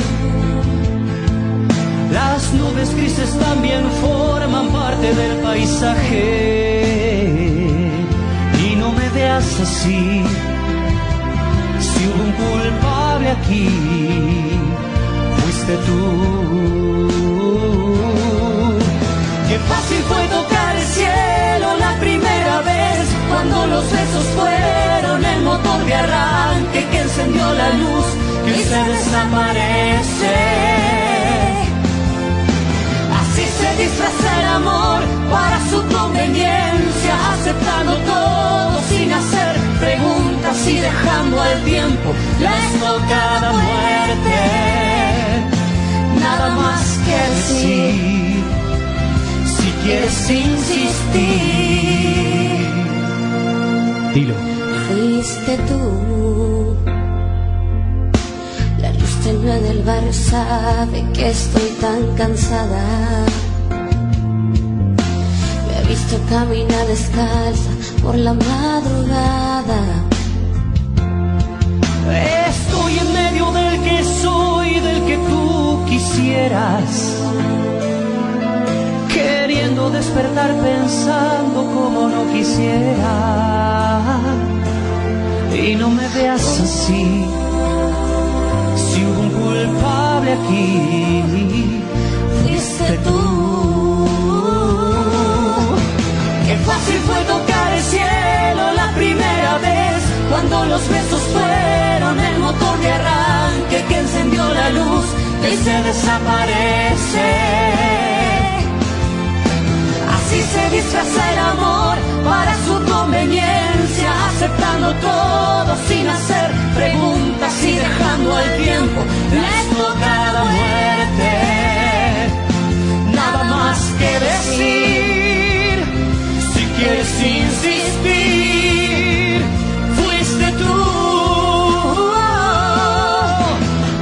M: Las nubes grises también forman parte del paisaje. Y no me veas así, si hubo un culpable aquí, fuiste tú. Qué fácil fue tocar el cielo la primera vez, cuando los besos fueron el motor de arranque que encendió la luz que se desaparece. El amor para su conveniencia, aceptando todo sin hacer preguntas y dejando al tiempo la estocada muerte. Nada más que decir, si quieres insistir. Dilo.
N: Fuiste tú. La luz tenue del barrio sabe que estoy tan cansada. Caminar descalza por la madrugada.
M: Estoy en medio del que soy, del que tú quisieras. Queriendo despertar pensando como no quisiera. Y no me veas así. Si hubo un culpable aquí, fuiste tú. Fácil fue tocar el cielo la primera vez, cuando los besos fueron el motor de arranque que encendió la luz y se desaparece. Así se disfraza el amor para su conveniencia, aceptando todo sin hacer preguntas y dejando al tiempo la estocada muerte. Nada más que decir, quieres insistir, fuiste tú.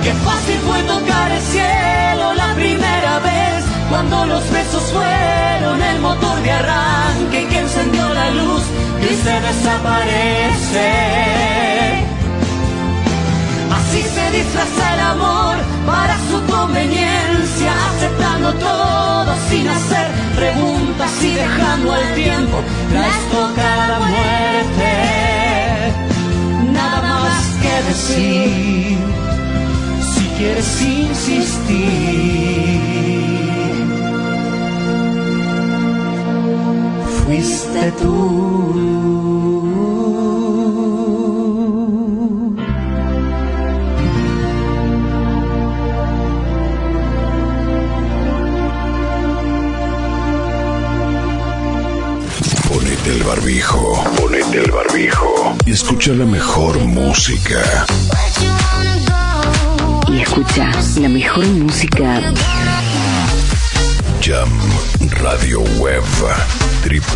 M: Qué fácil fue tocar el cielo la primera vez, cuando los besos fueron el motor de arranque que encendió la luz y se desaparece. Así se disfraza el amor para su conveniencia, aceptando todo sin hacer preguntas y dejando al tiempo la estocada muerte. Nada más que decir, si quieres insistir. Fuiste tú.
A: Barbijo, ponete el barbijo y escucha la mejor música.
B: Y escucha la mejor música.
A: Jam Radio Web www.jamweb.ar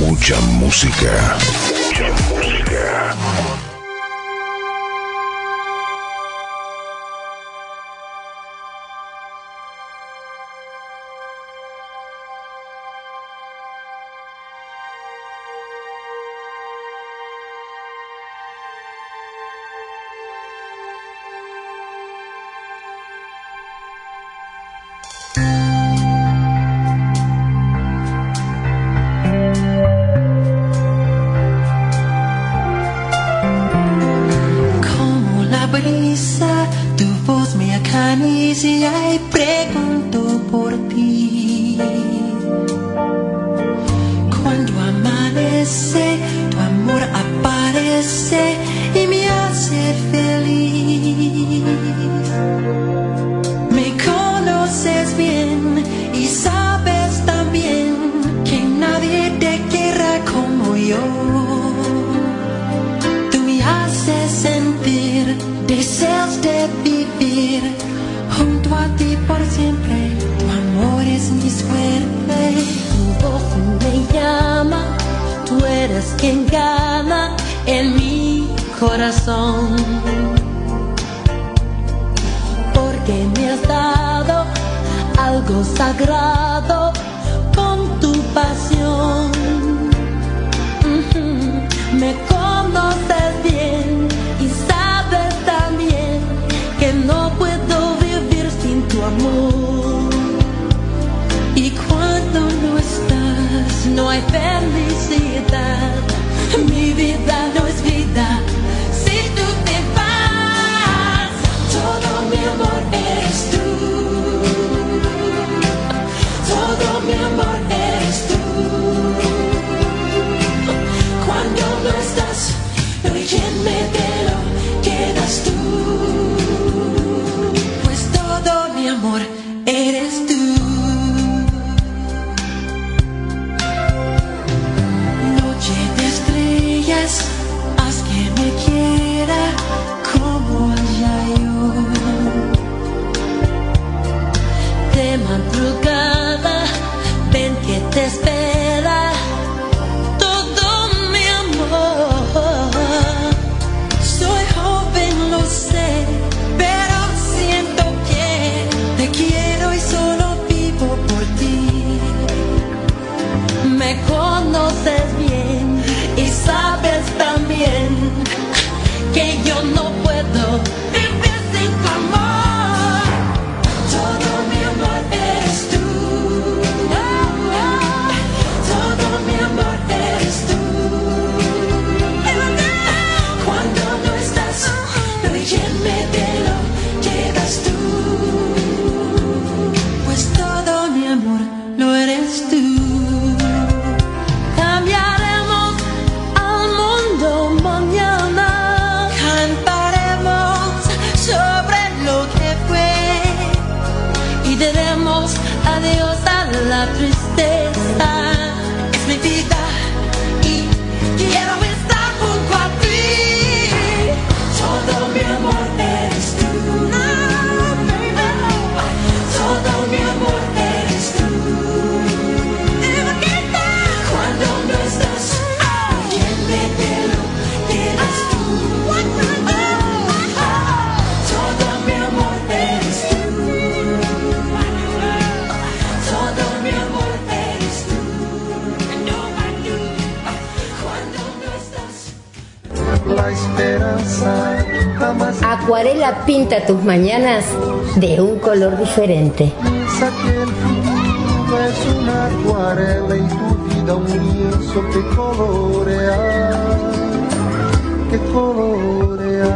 A: Mucha música. Mucha música.
O: Tu amor aparece
N: corazón. Porque me has dado algo sagrado con tu pasión.
O: Me conoces bien y sabes también que no puedo vivir sin tu amor. Y cuando no estás, no hay felicidad.
J: Pinta tus mañanas de un color diferente.
H: piensa que el futuro es una acuarela y tu vida un lienzo que colorea, que colorea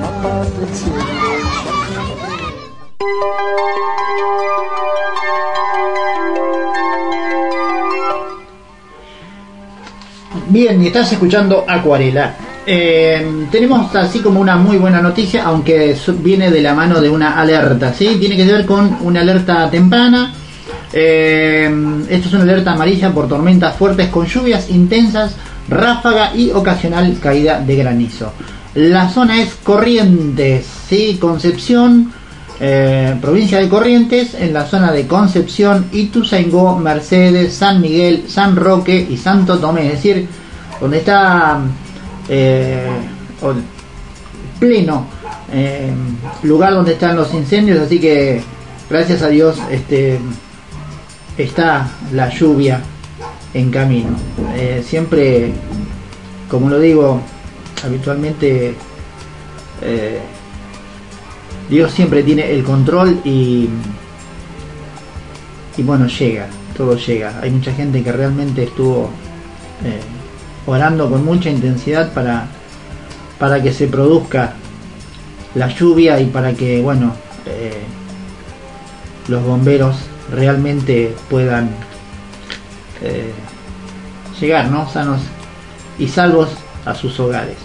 H: la paz del cielo.
I: Bien, y estás escuchando Acuarela. Eh, tenemos así como una muy buena noticia, aunque viene de la mano de una alerta, ¿sí? Tiene que ver con una alerta temprana. Eh, esto es una alerta amarilla por tormentas fuertes con lluvias intensas, ráfaga y ocasional caída de granizo. La zona es Corrientes, ¿sí? Concepción, eh, provincia de Corrientes, en la zona de Concepción, Ituzaingó, Mercedes, San Miguel, San Roque y Santo Tomé, es decir, donde está eh, pleno eh, lugar donde están los incendios, así que gracias a Dios este, está la lluvia en camino. Eh, siempre, como lo digo habitualmente, eh, Dios siempre tiene el control y, y bueno, llega, todo llega. Hay mucha gente que realmente estuvo orando con mucha intensidad para, para que se produzca la lluvia y para que, bueno, eh, los bomberos realmente puedan eh, llegar, ¿no? Sanos y salvos a sus hogares.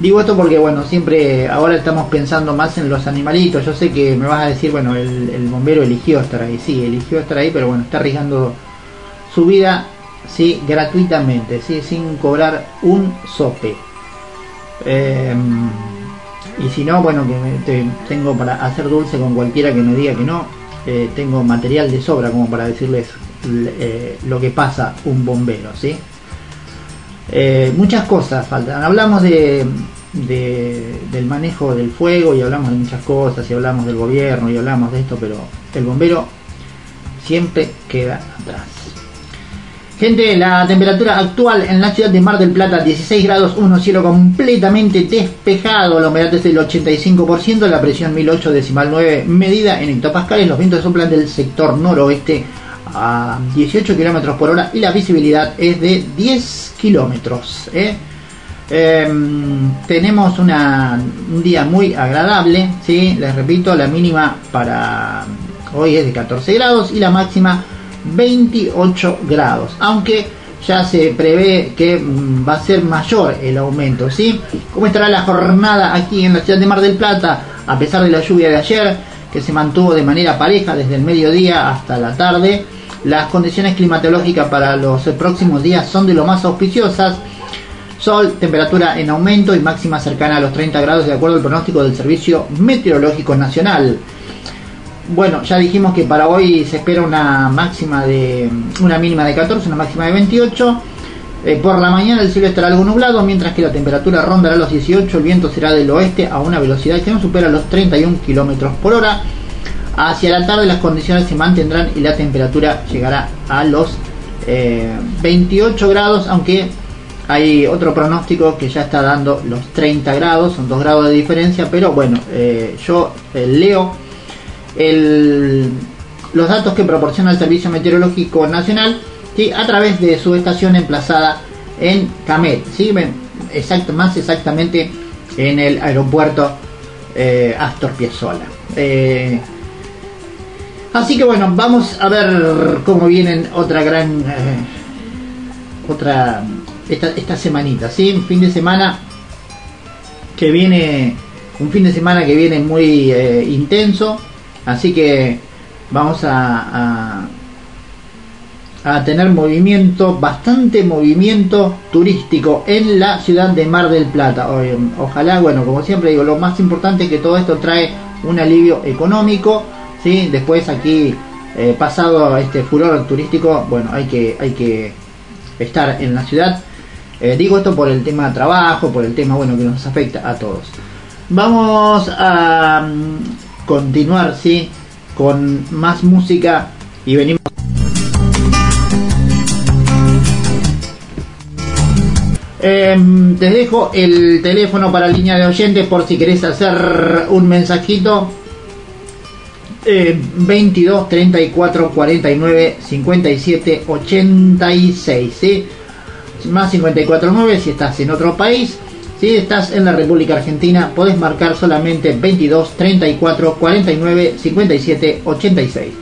I: Digo esto porque, bueno, siempre ahora estamos pensando más en los animalitos. Yo sé que me vas a decir, bueno, el, el bombero eligió estar ahí. Sí, eligió estar ahí, pero bueno, está arriesgando su vida, sí, gratuitamente, sí, sin cobrar un sope. Eh, y si no, bueno, que tengo para hacer dulce con cualquiera que me diga que no. Eh, tengo material de sobra como para decirles eh, lo que pasa un bombero, ¿sí? Eh, muchas cosas faltan. Hablamos de, de- del manejo del fuego y hablamos de muchas cosas y hablamos del gobierno y hablamos de esto, pero el bombero siempre queda atrás. Gente, la temperatura actual en la ciudad de Mar del Plata, 16 grados 1, cielo completamente despejado, la humedad es del 85%, la presión 1008 decimal 9 medida en hectopascales, los vientos soplan del sector noroeste a 18 kilómetros por hora y la visibilidad es de 10 kilómetros. ¿eh? Em, tenemos una, un día muy agradable, ¿sí? les repito, la mínima para hoy es de 14 grados y la máxima 28 grados, aunque ya se prevé que mm, va a ser mayor el aumento, ¿sí? ¿Cómo estará la jornada aquí en la ciudad de Mar del Plata? A pesar de la lluvia de ayer, que se mantuvo de manera pareja desde el mediodía hasta la tarde, las condiciones climatológicas para los próximos días son de lo más auspiciosas. Sol, temperatura en aumento y máxima cercana a los 30 grados de acuerdo al pronóstico del Servicio Meteorológico Nacional. Bueno, ya dijimos que para hoy se espera una máxima de una mínima de 14, una máxima de 28. Eh, por la mañana el cielo estará algo nublado, mientras que la temperatura rondará los 18, el viento será del oeste a una velocidad que no supera los 31 kilómetros por hora. Hacia la tarde las condiciones se mantendrán y la temperatura llegará a los 28 eh, grados, aunque hay otro pronóstico que ya está dando los 30 grados, son 2 grados de diferencia, pero bueno, eh, yo leo los datos que proporciona el Servicio Meteorológico Nacional a través de su estación emplazada en Camet, ¿sí? Más exactamente en el aeropuerto eh, Astor Piazzolla. Eh, así que bueno, vamos a ver cómo vienen otra gran eh, otra esta, esta semanita, ¿sí? Fin de semana que viene un fin de semana que viene muy intenso Así que vamos a, a, tener movimiento, bastante movimiento turístico en la ciudad de Mar del Plata. Ojalá, bueno, como siempre digo, lo más importante es que todo esto trae un alivio económico. ¿sí? Después aquí, eh, pasado este furor turístico, bueno, hay que, hay que estar en la ciudad. Eh, digo esto por el tema de trabajo, por el tema bueno que nos afecta a todos. Vamos a continuar, ¿sí? Con más música y venimos... Em, te dejo el teléfono para línea de oyentes por si querés hacer un mensajito. 22 34 49 57 86 ¿sí? más 54 9 si estás en otro país si estás en la República Argentina, podés marcar solamente 22 34 49 57 86.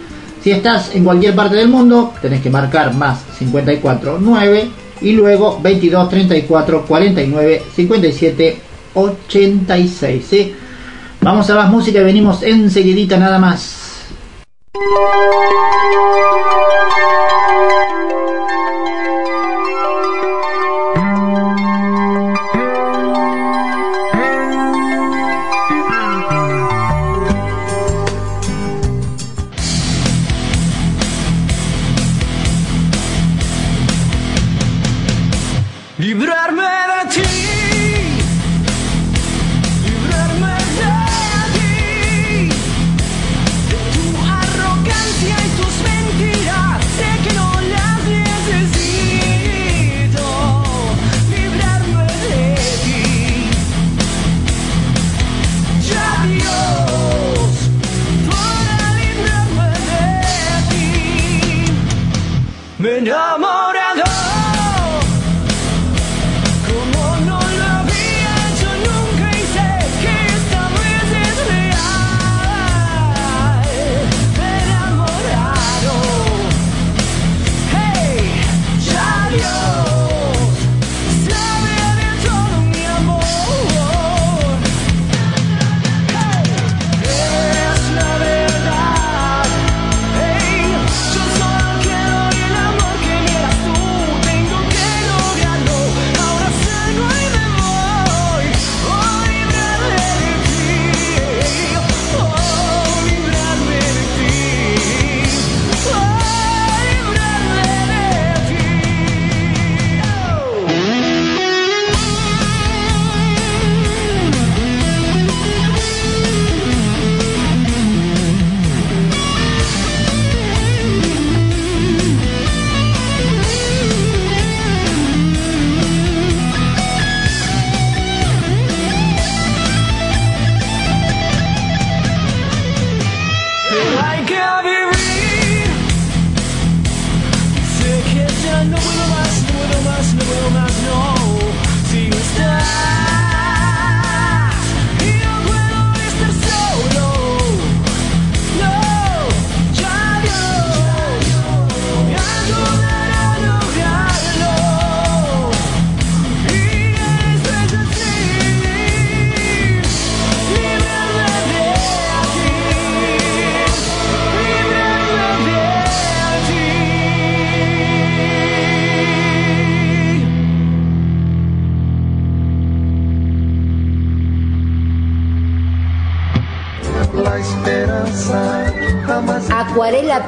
I: Si estás en cualquier parte del mundo, tenés que marcar más 54 9 y luego 22 34 49 57 86. Vamos a más música y venimos enseguidita nada más.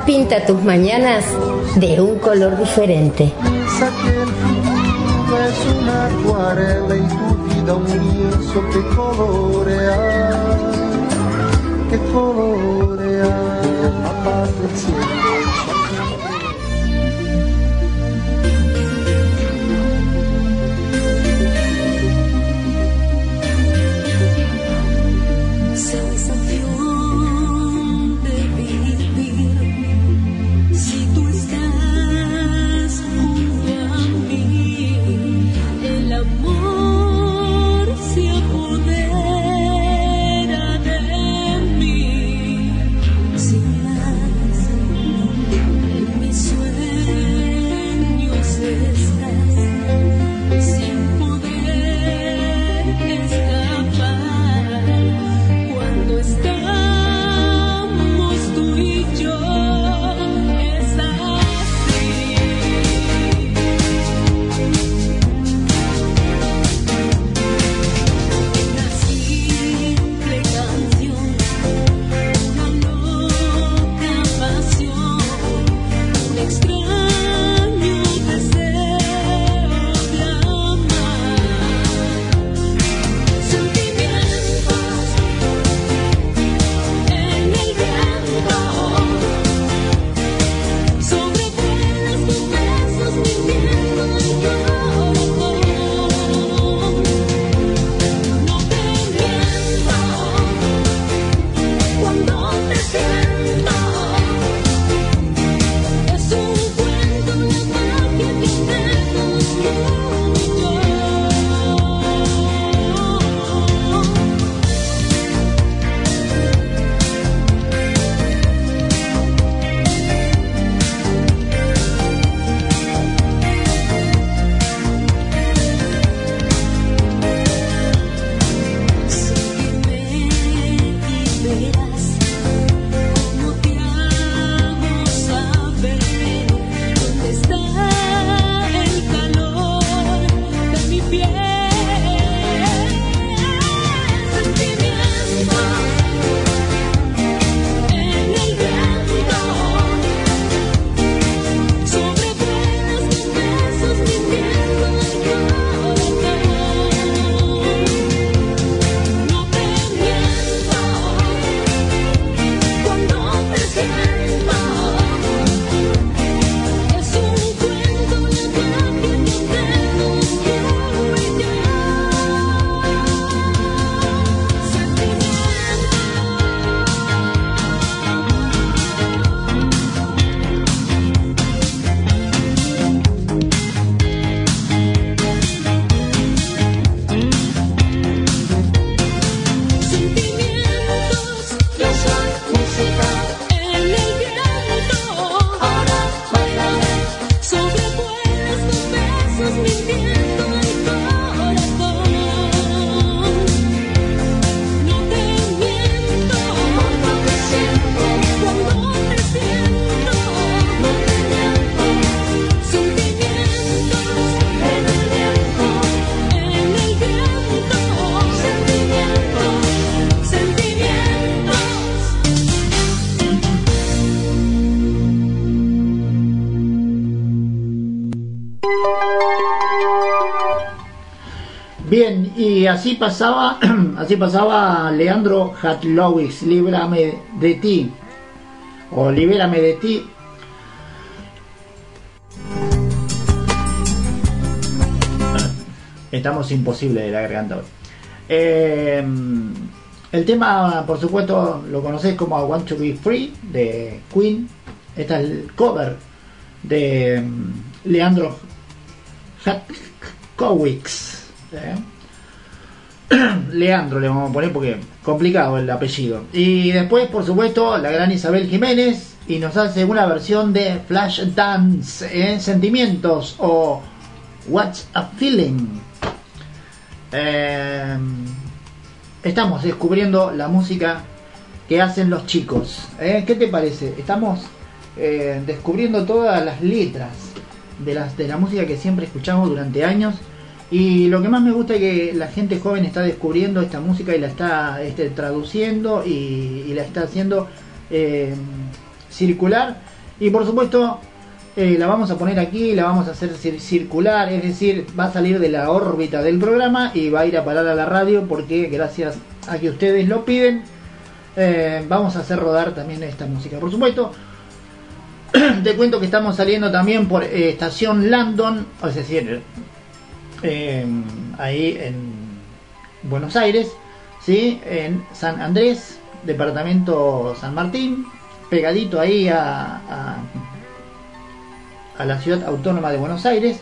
F: Pinta tus mañanas de un color diferente.
O: Es una acuarela y tu vida un lienzo que colorear, que colorear. Papá
P: así
I: pasaba, así pasaba Leandro Hatlowicz, Líbrame de ti, o Libérame de ti. Estamos imposibles de la garganta hoy. Eh, el tema, por supuesto, lo conocéis como I Want to Be Free de Queen. Este es el cover de mm, Leandro Hatlowicz. Leandro le vamos a poner porque complicado el apellido. Y después, por supuesto, la gran Isabel Jiménez y nos hace una versión de Flash Dance, ¿eh? Sentimientos o What's a Feeling. Eh, estamos descubriendo la música que hacen los chicos. ¿eh? ¿Qué te parece? Estamos descubriendo todas las letras de, las, de la música que siempre escuchamos durante años Y lo que más me gusta es que la gente joven está descubriendo esta música y la está este, traduciendo y, la está haciendo eh, circular. Y por supuesto, eh, la vamos a poner aquí, la vamos a hacer cir- circular, es decir, va a salir de la órbita del programa y va a ir a parar a la radio porque gracias a que ustedes lo piden, eh, vamos a hacer rodar también esta música. Por supuesto, te cuento que estamos saliendo también por estación Landon, es decir, eh, ahí en Buenos Aires, ¿sí? en San Andrés, departamento San Martín, pegadito ahí a, a, la ciudad autónoma de Buenos Aires.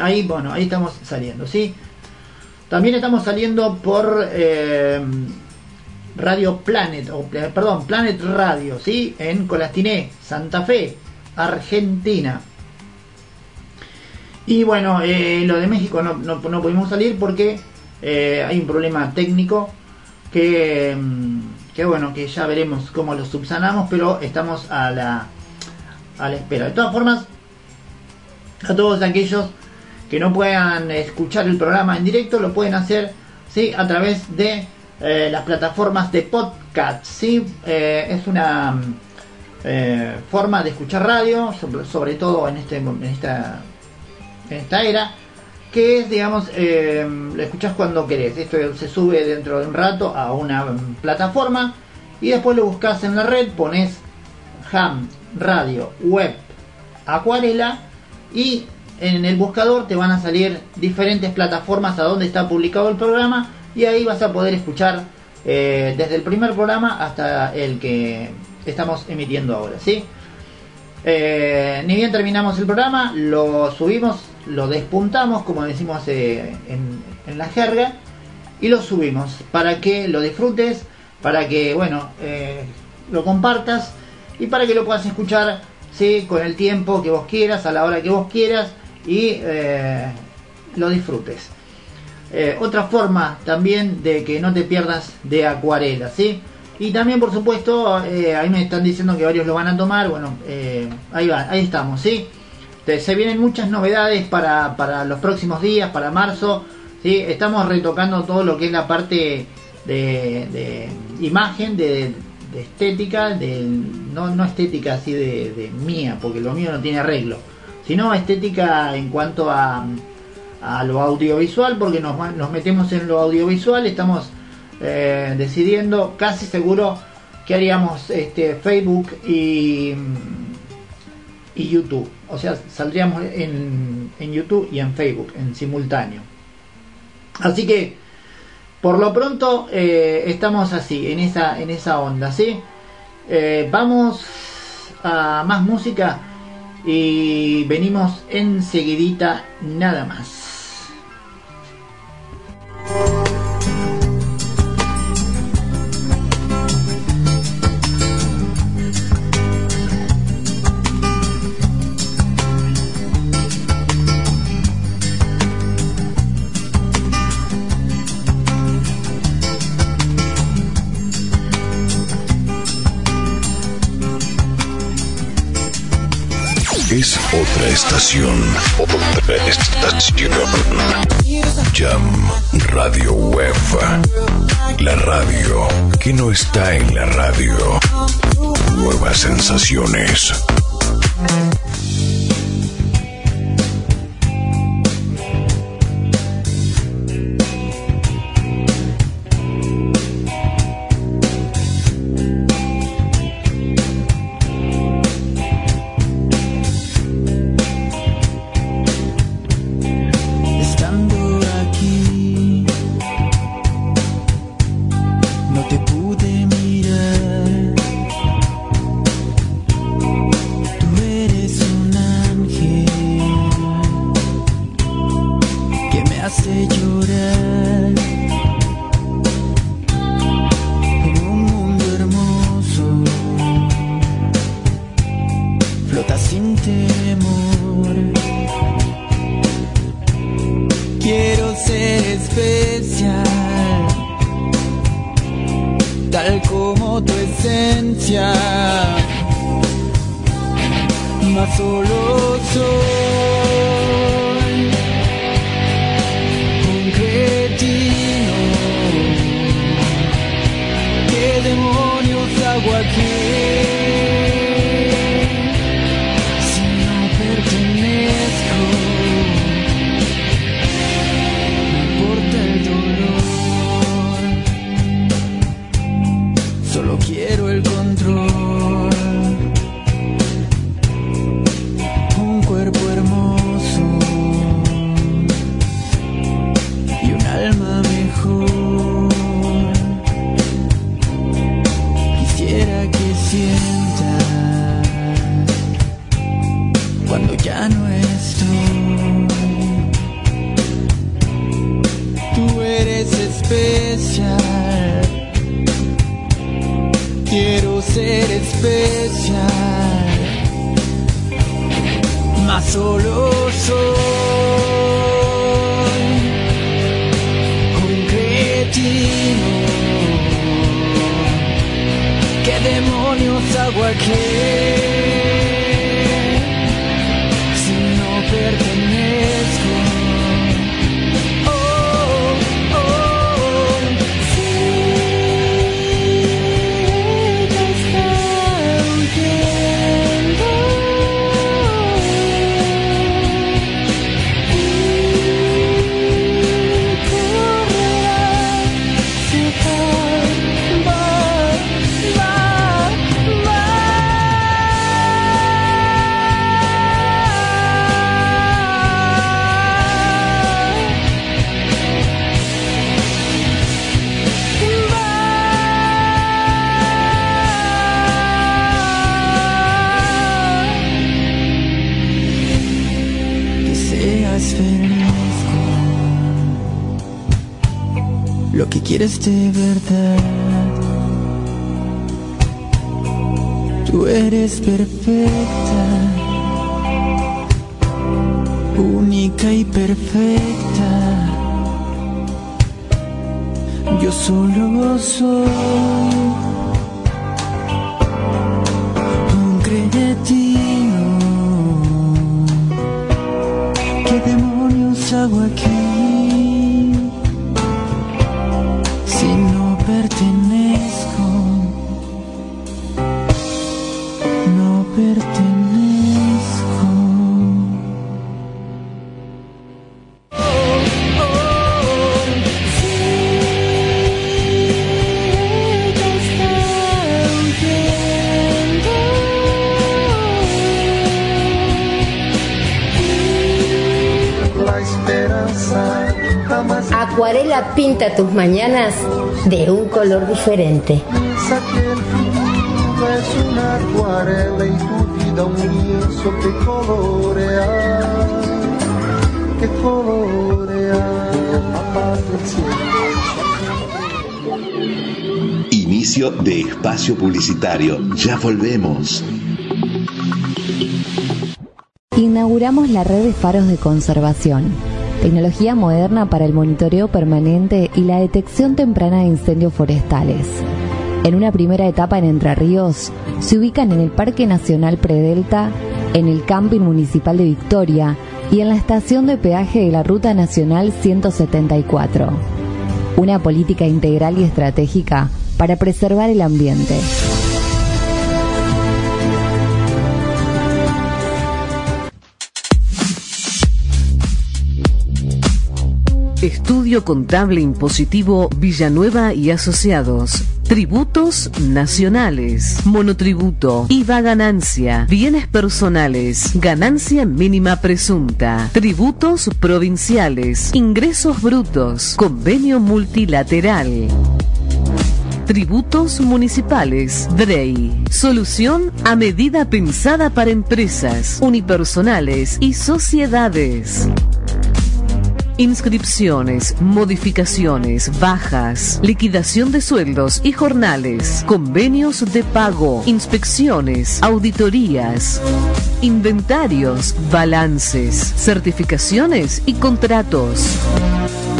I: Ahí, bueno, ahí estamos saliendo, ¿sí? También estamos saliendo por eh, Radio Planet, o perdón, Planet Radio, ¿sí? En Colastiné, Santa Fe, Argentina. Y bueno, eh, lo de México no, no, no pudimos salir porque eh, hay un problema técnico que, mm, que bueno, que ya veremos cómo lo subsanamos, pero estamos a la, a la espera. De todas formas, a todos aquellos que no puedan escuchar el programa en directo, lo pueden hacer ¿sí? a través de eh, las plataformas de podcast. ¿sí? Es una mm, forma de escuchar radio, sobre, sobre todo en, este, en, esta, en esta era, que es, digamos, eh, lo escuchás cuando querés. Esto se sube dentro de un rato a una mm, plataforma y después lo buscas en la red, pones ham, radio, web, acuarela y en el buscador te van a salir diferentes plataformas a donde está publicado el programa y ahí vas a poder escuchar eh, desde el primer programa hasta el que estamos emitiendo ahora, ¿sí? Eh, ni bien terminamos el programa, lo subimos, lo despuntamos, como decimos en, en la jerga, y lo subimos para que lo disfrutes, para que, bueno, eh, lo compartas y para que lo puedas escuchar ¿sí? con el tiempo que vos quieras, a la hora que vos quieras y eh, lo disfrutes. Eh, otra forma también de que no te pierdas de acuarela, ¿sí? Y también, por supuesto, ahí me están diciendo que varios lo van a tomar. Bueno, ahí va, ahí estamos, ¿sí? Se vienen muchas novedades para, para los próximos días, para marzo, ¿sí? Estamos retocando todo lo que es la parte de, imagen, de, estética, de, no, no estética así de, mía, porque lo mío no tiene arreglo, sino estética en cuanto a, a lo audiovisual, porque nos metemos en lo audiovisual, estamos eh, decidiendo casi seguro que haríamos este, Facebook y, y YouTube. O sea, saldríamos en, en YouTube y en Facebook en simultáneo. Así que, por lo pronto, eh, estamos así, en esa, en esa onda, ¿sí? Eh, vamos a más música y venimos enseguidita nada más.
A: Otra estación. Otra estación. Jam Radio Web. La radio que no está en la radio. Nuevas sensaciones.
J: Acuarela pinta tus mañanas de un color diferente.
H: piensa que el futuro es una acuarela y tu vida un lienzo que colorea, que colorea. Apaga el cielo.
C: Inicio de espacio publicitario. Ya volvemos.
B: Inauguramos la red de faros de conservación, tecnología moderna para el monitoreo permanente y la detección temprana de incendios forestales. En una primera etapa en Entre Ríos, se ubican en el Parque Nacional Predelta, en el Camping Municipal de Victoria y en la estación de peaje de la Ruta Nacional 174. Una política integral y estratégica para preservar el ambiente.
D: Estudio Contable Impositivo Villanueva y Asociados. Tributos nacionales, monotributo, IVA ganancia, bienes personales, ganancia mínima presunta, tributos provinciales, ingresos brutos, convenio multilateral. Tributos municipales, DREI. Solución a medida pensada para empresas, unipersonales y sociedades. Inscripciones, modificaciones, bajas, liquidación de sueldos y jornales, convenios de pago, inspecciones, auditorías, inventarios, balances, certificaciones y contratos.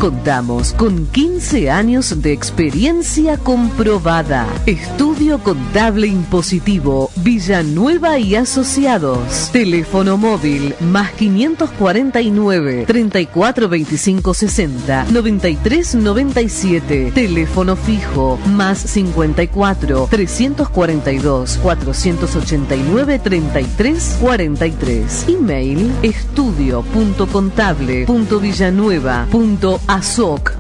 D: Contamos con 15 años de experiencia comprobada. Estudio Contable Impositivo Villanueva y Asociados. Teléfono móvil más 549 34 25 60 93 97. Teléfono fijo más 54 342 489 33 43. Email estudio.contable.villanueva.asoc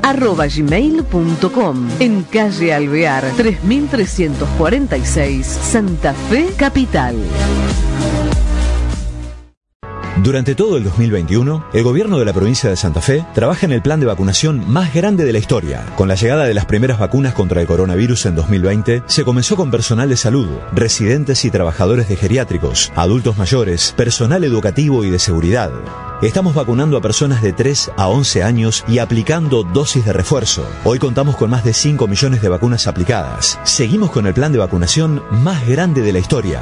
D: arroba gmail.com en calle Alvear 3346 Santa Fe Capital.
E: Durante todo el 2021, el gobierno de la provincia de Santa Fe trabaja en el plan de vacunación más grande de la historia. Con la llegada de las primeras vacunas contra el coronavirus en 2020, se comenzó con personal de salud, residentes y trabajadores de geriátricos, adultos mayores, personal educativo y de seguridad. Estamos vacunando a personas de 3 a 11 años y aplicando dosis de refuerzo. Hoy contamos con más de 5 millones de vacunas aplicadas. Seguimos con el plan de vacunación más grande de la historia.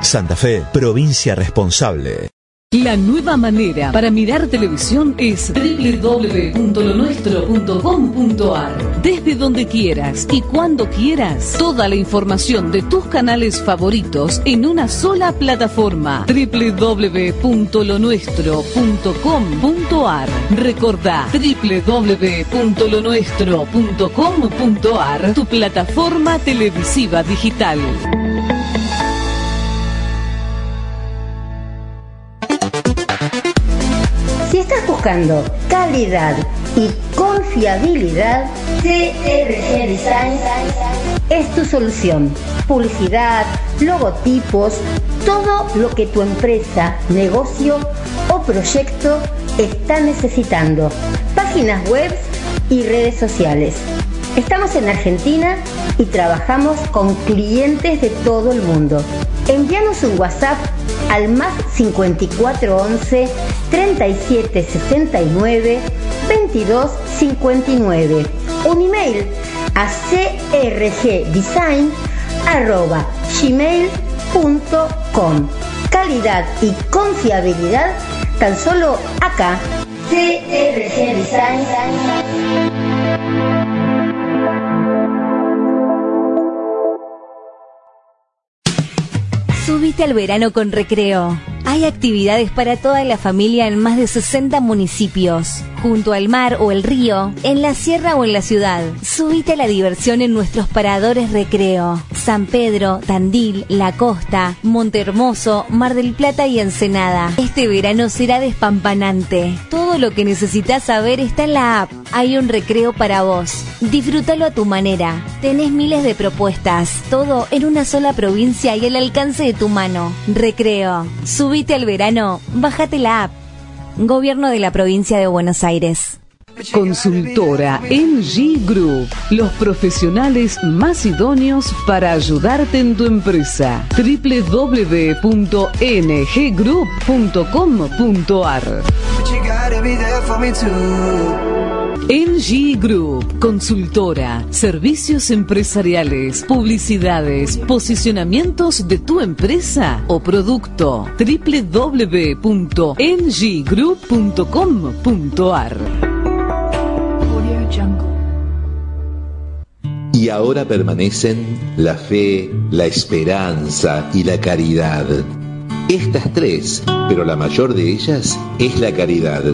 E: Santa Fe, provincia responsable.
D: La nueva manera para mirar televisión es www.lonuestro.com.ar. Desde donde quieras y cuando quieras, toda la información de tus canales favoritos en una sola plataforma. www.lonuestro.com.ar. Recordá www.lonuestro.com.ar, tu plataforma televisiva digital.
F: Buscando calidad y confiabilidad, CRG Design es tu solución. Publicidad, logotipos, todo lo que tu empresa, negocio o proyecto está necesitando. Páginas web y redes sociales. Estamos en Argentina y trabajamos con clientes de todo el mundo. Envíanos un WhatsApp al más 5411 3769 2259. Un email a crgdesign.gmail.com. Calidad y confiabilidad tan solo acá. CRG.
G: Al verano con recreo. Hay actividades para toda la familia en más de 60 municipios, junto al mar o el río, en la sierra o en la ciudad. Subite a la diversión en nuestros paradores recreo. San Pedro, Tandil, La Costa, Montehermoso, Mar del Plata y Ensenada. Este verano será despampanante. Todo lo que necesitas saber está en la app. Hay un recreo para vos. Disfrútalo a tu manera. Tenés miles de propuestas, todo en una sola provincia y al alcance de tu mano. Recreo. Subite al verano, bájate la app. Gobierno de la provincia de Buenos Aires.
D: Consultora NG Group, los profesionales más idóneos para ayudarte en tu empresa. www.nggroup.com.ar NG Group, consultora, servicios empresariales, publicidades, posicionamientos de tu empresa o producto. www.nggroup.com.ar
C: Y ahora permanecen la fe, la esperanza y la caridad. Estas tres, pero la mayor de ellas es la caridad.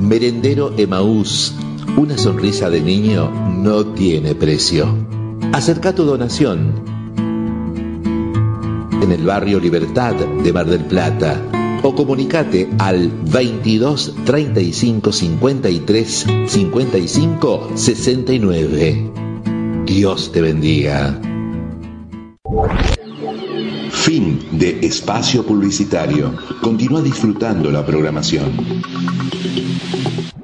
C: Merendero Emaús, una sonrisa de niño no tiene precio. Acerca tu donación en el barrio Libertad de Mar del Plata o comunicate al 22 35 53 55 69. Dios te bendiga.
A: Fin de espacio publicitario. Continúa disfrutando la programación.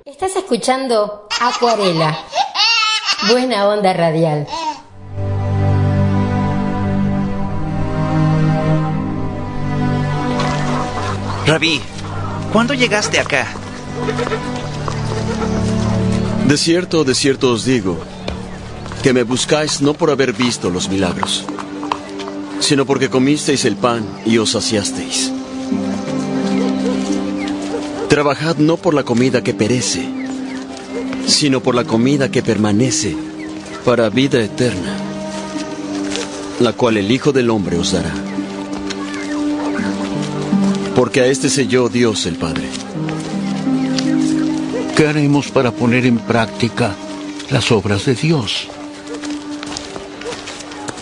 J: Estás escuchando Acuarela. Buena onda radial.
Q: Rabí, ¿cuándo llegaste acá?
R: De cierto, de cierto os digo, que me buscáis no por haber visto los milagros, sino porque comisteis el pan y os saciasteis. Trabajad no por la comida que perece, sino por la comida que permanece para vida eterna, la cual el Hijo del Hombre os dará. Porque a este selló Dios el Padre.
S: ¿Qué haremos para poner en práctica las obras de Dios?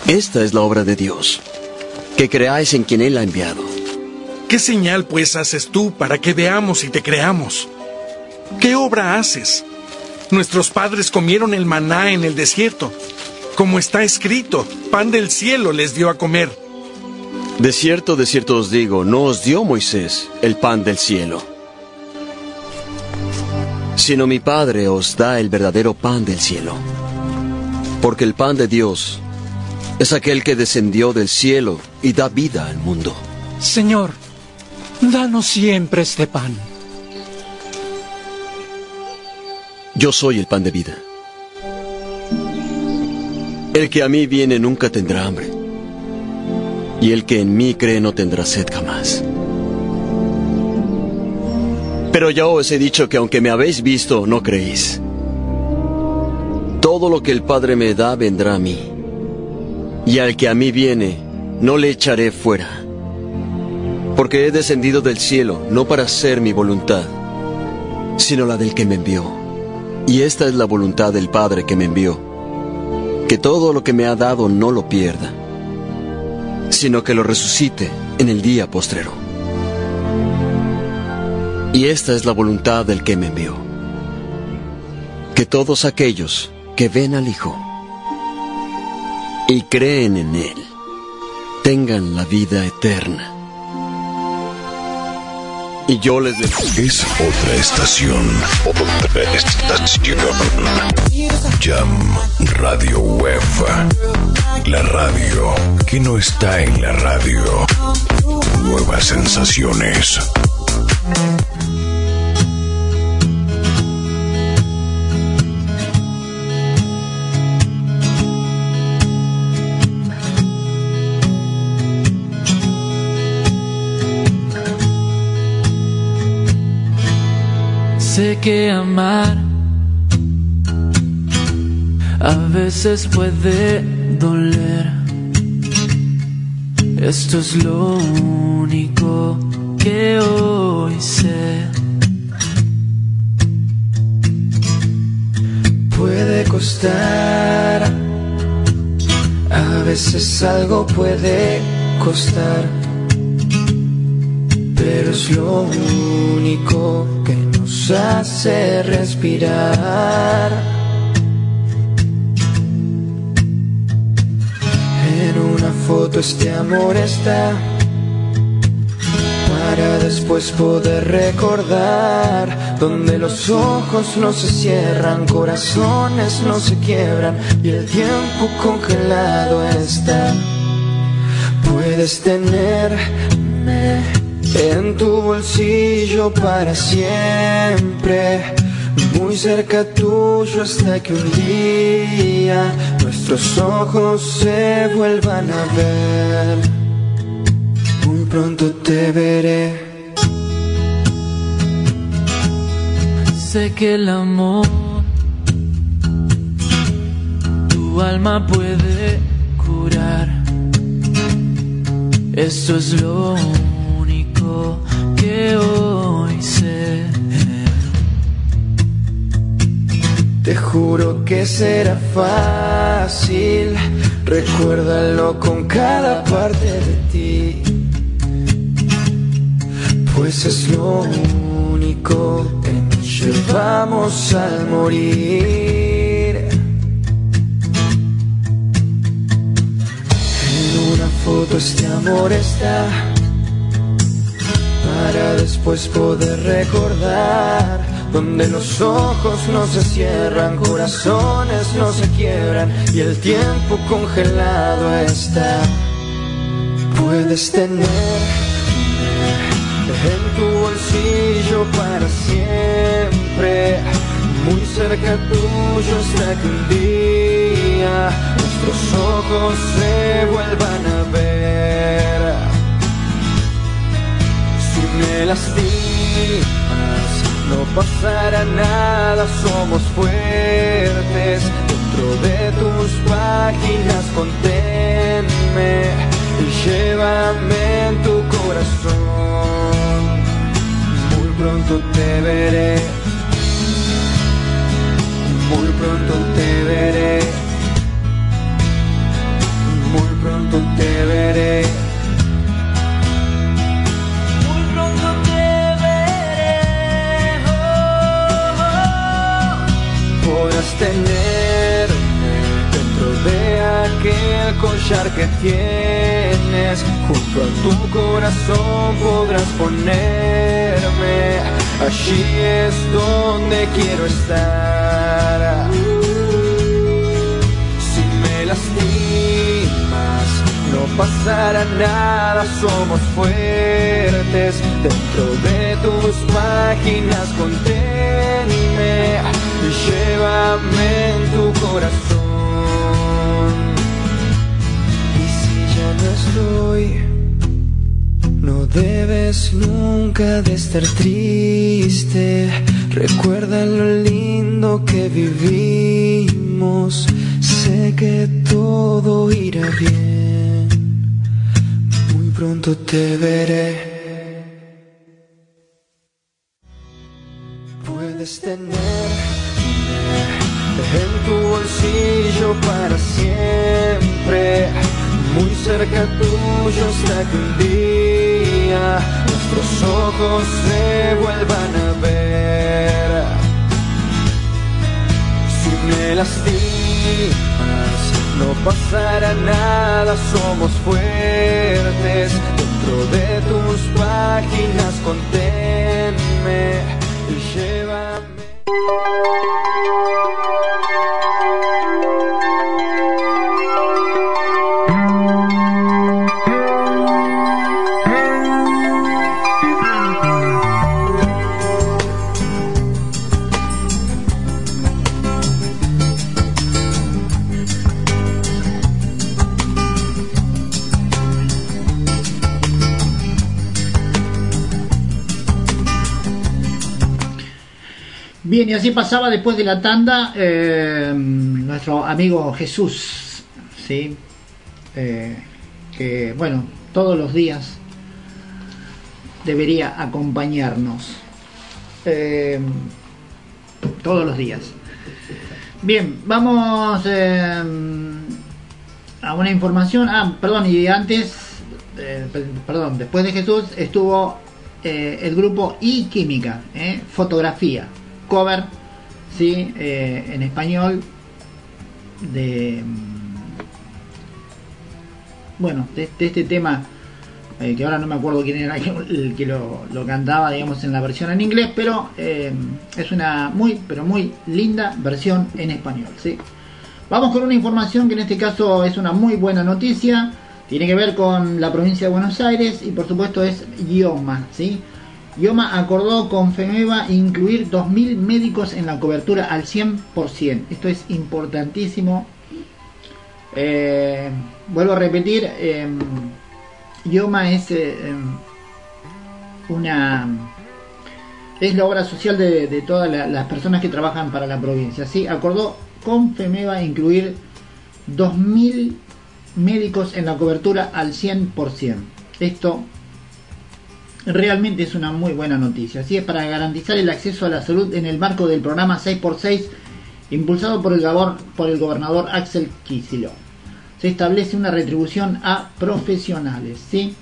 R: Esta es la obra de Dios, que creáis en quien Él ha enviado.
T: ¿Qué señal pues haces tú para que veamos y te creamos? ¿Qué obra haces? Nuestros padres comieron el maná en el desierto. Como está escrito, pan del cielo les dio a comer.
R: De cierto, de cierto os digo, no os dio Moisés el pan del cielo, sino mi Padre os da el verdadero pan del cielo. Porque el pan de Dios es aquel que descendió del cielo y da vida al mundo.
U: Señor, danos siempre este pan.
R: Yo soy el pan de vida. El que a mí viene nunca tendrá hambre, y el que en mí cree no tendrá sed jamás. Pero ya os he dicho que aunque me habéis visto, no creéis. Todo lo que el Padre me da vendrá a mí, y al que a mí viene, no le echaré fuera. Porque he descendido del cielo no para hacer mi voluntad, sino la del que me envió. Y esta es la voluntad del Padre que me envió, que todo lo que me ha dado no lo pierda, sino que lo resucite en el día postrero. Y esta es la voluntad del que me envió, que todos aquellos que ven al Hijo y creen en Él tengan la vida eterna. Y yo les digo...
A: Es otra estación. Otra estación. Jam Radio Web. La radio que no está en la radio. Nuevas sensaciones.
V: Sé que amar a veces puede doler. Esto es lo único que hoy sé. Puede costar, a veces algo puede costar, pero es lo único que hace respirar. En una foto este amor está para después poder recordar donde los ojos no se cierran, corazones no se quiebran y el tiempo congelado está. Puedes tenerme en tu bolsillo para siempre, muy cerca tuyo hasta que un día nuestros ojos se vuelvan a ver. Muy pronto te veré. Sé que el amor tu alma puede curar. Esto es lo Te juro que será fácil. Recuérdalo con cada parte de ti. Pues es lo único que nos llevamos al morir. En una foto este amor está para después poder recordar donde los ojos no se cierran, corazones no se quiebran y el tiempo congelado está. Puedes tener en tu bolsillo para siempre, muy cerca tuyo hasta que un día nuestros ojos se vuelvan a me lastimas. No pasará nada, somos fuertes. Dentro de tus páginas conténme Y llévame en tu corazón. Muy pronto te veré. Muy pronto te veré. Muy pronto te veré. Corazón podrás ponerme. Allí es donde quiero estar. Si me lastimas, no pasará nada, somos fuertes. Dentro de tus páginas conténme y llévame en tu corazón. Y si ya no estoy. Debes nunca de estar triste. Recuerda lo lindo que vivimos. Sé que todo irá bien. Muy pronto te veré. Puedes tenerme en tu bolsillo para siempre. Muy cerca tuyo hasta que un nuestros ojos se vuelvan a ver. Si me lastimas, no pasará nada, somos fuertes. Dentro de tus páginas conténme y llévame.
I: Así pasaba después de la tanda eh, nuestro amigo Jesús, ¿sí? Eh, que, bueno, todos los días debería acompañarnos. Eh, todos los días. Bien, vamos a una información. Ah, perdón, y antes, per- perdón, después de Jesús estuvo el grupo y Química, fotografía, cover, sí, eh, en español de mm, bueno, de, este tema eh, que ahora no me acuerdo quién era el que lo, cantaba, digamos, en la versión en inglés, pero eh, es una muy, pero muy linda versión en español, ¿sí? Vamos con una información que en este caso es una muy buena noticia, tiene que ver con la provincia de Buenos Aires y por supuesto es IOMA, ¿sí? IOMA acordó con FEMEVA incluir 2.000 médicos en la cobertura al 100%. Esto es importantísimo. Eh, vuelvo a repetir, eh, IOMA es em, una es la obra social de, todas la- las personas que trabajan para la provincia. ¿sí? Acordó con FEMEVA incluir 2.000 médicos en la cobertura al 100%. Esto realmente es una muy buena noticia. Así es para garantizar el acceso a la salud en el marco del programa 6x6 impulsado por el, gabor- por el gobernador Axel Kicillof. Se establece una retribución a profesionales, ¿sí?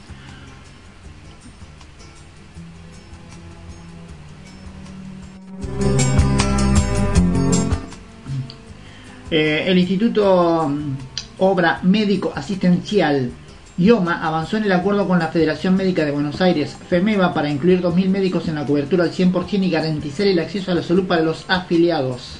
I: Eh, el Instituto mm, Obra Médico Asistencial IOMA avanzó en el acuerdo con la Federación Médica de Buenos Aires, FEMEVA, para incluir 2.000 médicos en la cobertura al 100% y garantizar el acceso a la salud para los afiliados.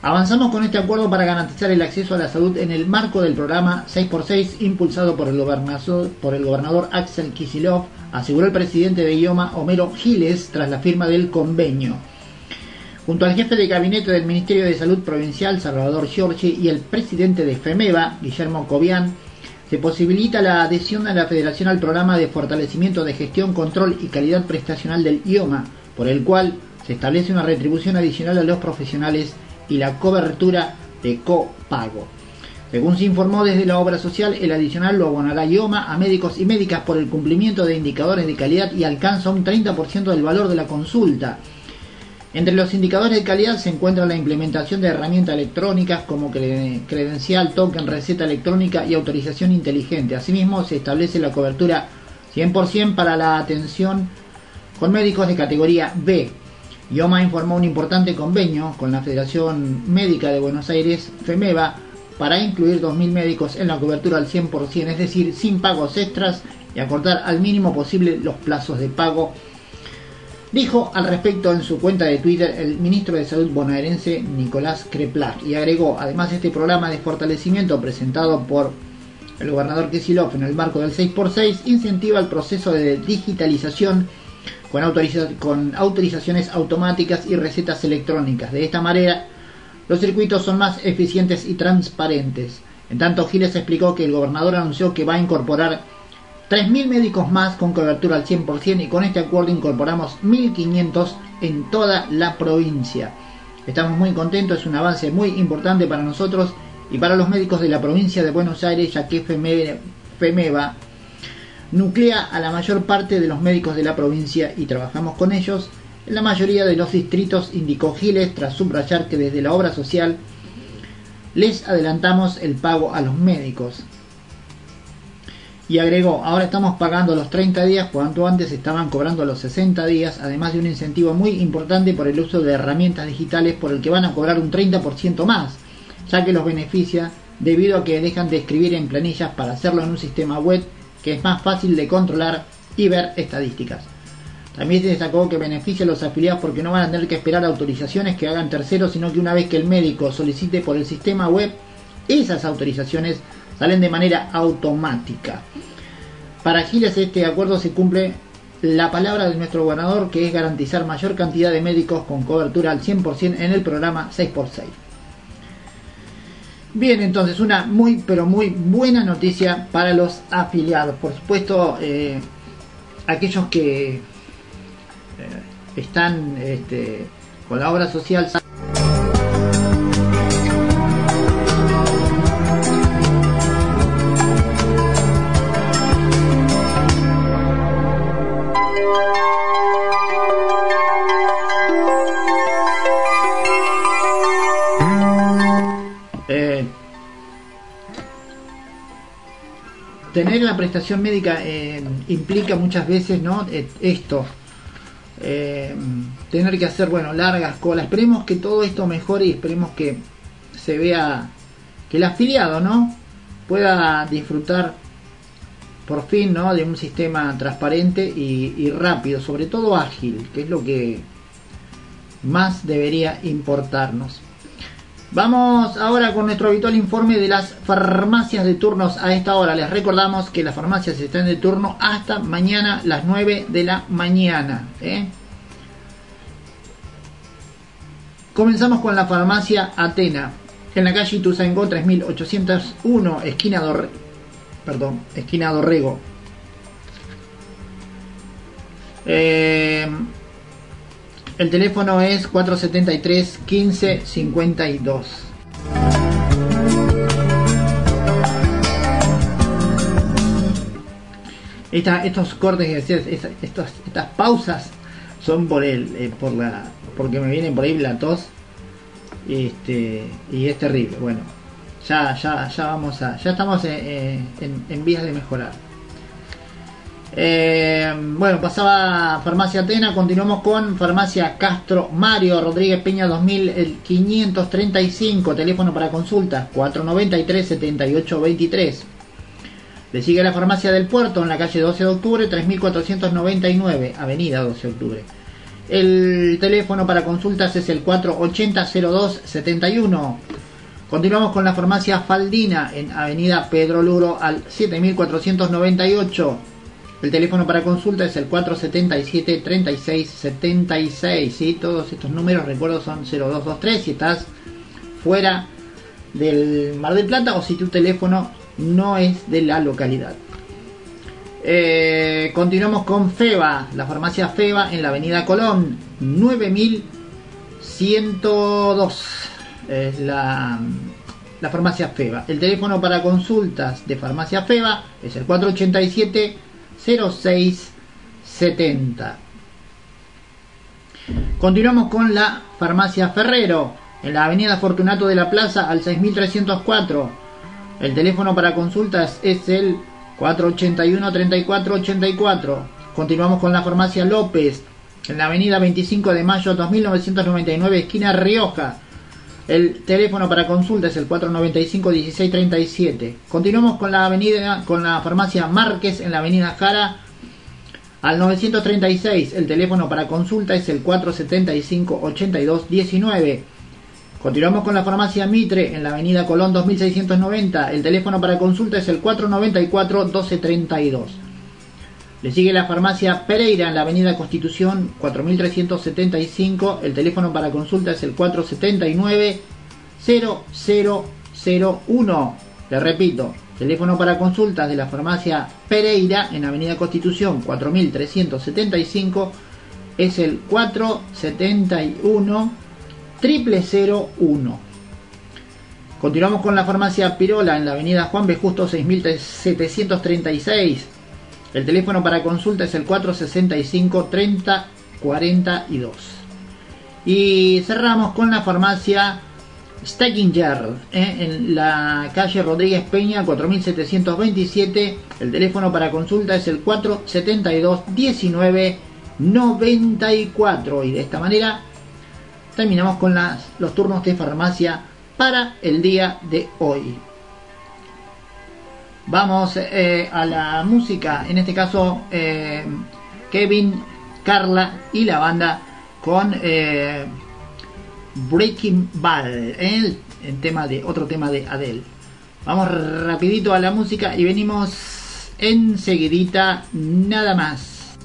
I: Avanzamos con este acuerdo para garantizar el acceso a la salud en el marco del programa 6x6 impulsado por el gobernador, Axel Kicillof, aseguró el presidente de IOMA, Homero Giles, tras la firma del convenio. Junto al jefe de gabinete del Ministerio de Salud Provincial, Salvador Giorgi, y el presidente de FEMEVA, Guillermo Cobian, se posibilita la adhesión a la Federación al programa de fortalecimiento de gestión, control y calidad prestacional del IOMA, por el cual se establece una retribución adicional a los profesionales y la cobertura de copago. Según se informó desde la obra social, el adicional lo abonará IOMA a médicos y médicas por el cumplimiento de indicadores de calidad y alcanza un 30% del valor de la consulta. Entre los indicadores de calidad se encuentra la implementación de herramientas electrónicas como credencial, token, receta electrónica y autorización inteligente. Asimismo, se establece la cobertura 100% para la atención con médicos de categoría B. IOMA informó un importante convenio con la Federación Médica de Buenos Aires, FEMEVA, para incluir 2.000 médicos en la cobertura al 100%, es decir, sin pagos extras y acortar al mínimo posible los plazos de pago Dijo al respecto en su cuenta de Twitter el ministro de Salud bonaerense Nicolás Kreplak y agregó, además este programa de fortalecimiento presentado por el gobernador Kisilov en el marco del 6x6 incentiva el proceso de digitalización con, con autorizaciones automáticas y recetas electrónicas. De esta manera, los circuitos son más eficientes y transparentes. En tanto, Giles explicó que el gobernador anunció que va a incorporar 3.000 médicos más con cobertura al 100% y con este acuerdo incorporamos 1.500 en toda la provincia. Estamos muy contentos, es un avance muy importante para nosotros y para los médicos de la provincia de Buenos Aires, ya que FEMEVA nuclea a la mayor parte de los médicos de la provincia y trabajamos con ellos en la mayoría de los distritos, indicó Giles tras subrayar que desde la obra social les adelantamos el pago a los médicos y agregó, ahora estamos pagando los 30 días cuanto antes estaban cobrando los 60 días, además de un incentivo muy importante por el uso de herramientas digitales por el que van a cobrar un 30% más, ya que los beneficia debido a que dejan de escribir en planillas para hacerlo en un sistema web que es más fácil de controlar y ver estadísticas. También se destacó que beneficia a los afiliados porque no van a tener que esperar autorizaciones que hagan terceros, sino que una vez que el médico solicite por el sistema web, esas autorizaciones salen de manera automática. Para Giles este acuerdo se cumple la palabra de nuestro gobernador que es garantizar mayor cantidad de médicos con cobertura al 100% en el programa 6x6. Bien, entonces una muy pero muy buena noticia para los afiliados. Por supuesto, eh, aquellos que eh, están este, con la obra social tener la prestación médica eh, implica muchas veces no eh, esto eh, tener que hacer bueno largas colas. Esperemos que todo esto mejore y esperemos que se vea que el afiliado no pueda disfrutar por fin no de un sistema transparente y rápido sobre todo ágil que es lo que más debería importarnos Vamos ahora con nuestro habitual informe de las farmacias de turnos a esta hora. Les recordamos que las farmacias están de turno hasta mañana las 9 de la mañana. ¿eh? Comenzamos con la farmacia Atena, en la calle Ituzaingó 3801, esquina Dorrego. Perdón, esquina Dorrego. Eh, el teléfono es 473 15 52. estos cortes, estas, estas pausas son por el, eh, por la, porque me vienen por ahí la tos, este, y es terrible. Bueno, ya, ya, ya vamos a, ya estamos en, en vías de mejorar. Eh, bueno, pasaba Farmacia Atena, continuamos con Farmacia Castro Mario Rodríguez Peña 2535, teléfono para consultas 493 7823. Le sigue la Farmacia del Puerto en la calle 12 de octubre 3499, Avenida 12 de octubre. El teléfono para consultas es el 480 0271. Continuamos con la farmacia Faldina en Avenida Pedro Luro al 7498. El teléfono para consulta es el 477-3676. ¿sí? Todos estos números, recuerdo, son 0223 si estás fuera del Mar del Plata o si tu teléfono no es de la localidad. Eh, continuamos con FEBA, la farmacia FEBA en la avenida Colón, 9102. Es la, la farmacia FEBA. El teléfono para consultas de farmacia FEBA es el 487 0670. Continuamos con la farmacia Ferrero, en la avenida Fortunato de la Plaza al 6304. El teléfono para consultas es el 481-3484. Continuamos con la farmacia López, en la avenida 25 de mayo 2999, esquina Rioja. El teléfono para consulta es el 495-1637. Continuamos con la avenida, con la farmacia Márquez en la avenida Jara al 936. El teléfono para consulta es el 475-8219. Continuamos con la farmacia Mitre en la avenida Colón 2690. El teléfono para consulta es el 494-1232. Le sigue la farmacia Pereira en la avenida Constitución 4375. El teléfono para consulta es el 479-0001. Le repito, teléfono para consultas de la farmacia Pereira en avenida Constitución 4375 es el 471 001. Continuamos con la farmacia Pirola en la avenida Juan B. Justo 6736. El teléfono para consulta es el 465 30 42. Y cerramos con la farmacia Stackinger ¿eh? en la calle Rodríguez Peña 4727. El teléfono para consulta es el 472 19 94. Y de esta manera terminamos con las, los turnos de farmacia para el día de hoy. Vamos eh, a la música, en este caso eh, Kevin, Carla y la banda con eh, Breaking Ball, el, el, tema de otro tema de Adele. Vamos rapidito a la música y venimos enseguidita nada más.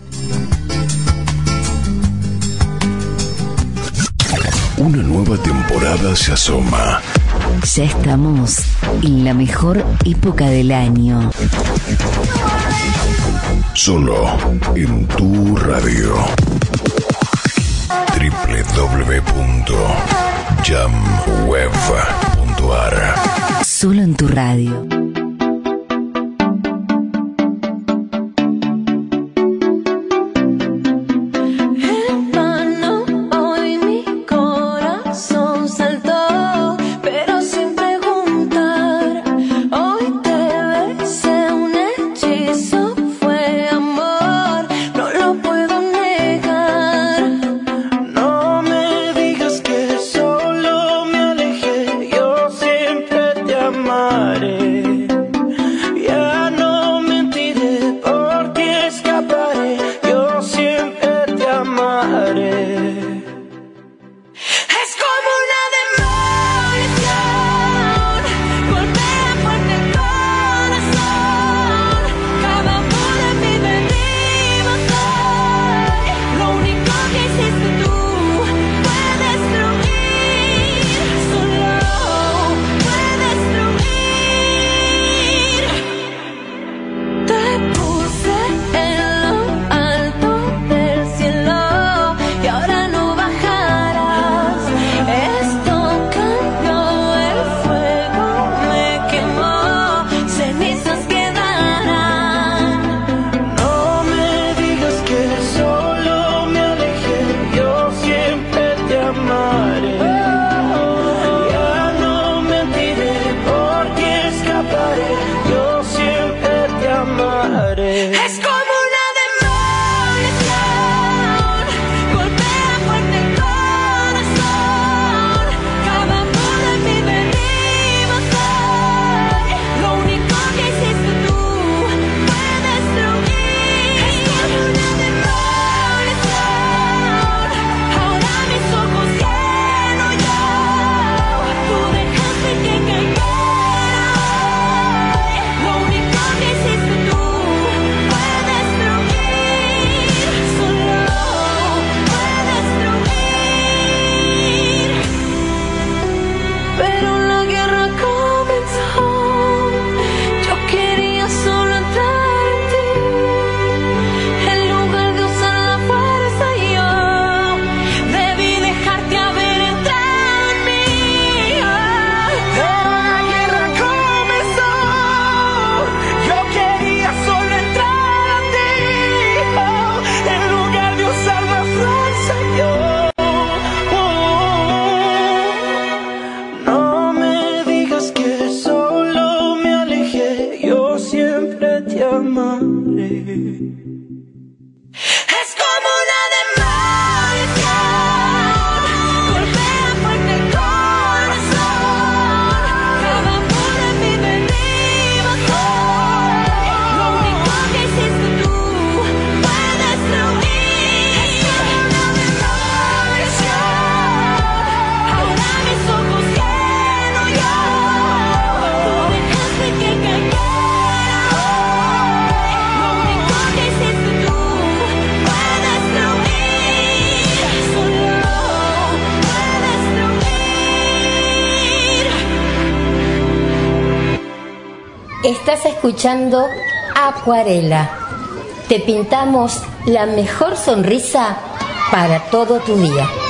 A: Una nueva temporada se asoma.
O: Ya estamos en la mejor época del año.
A: Solo en tu radio. www.jamweb.ar
O: Solo en tu radio.
V: escuchando Acuarela. Te pintamos la mejor sonrisa para todo tu día.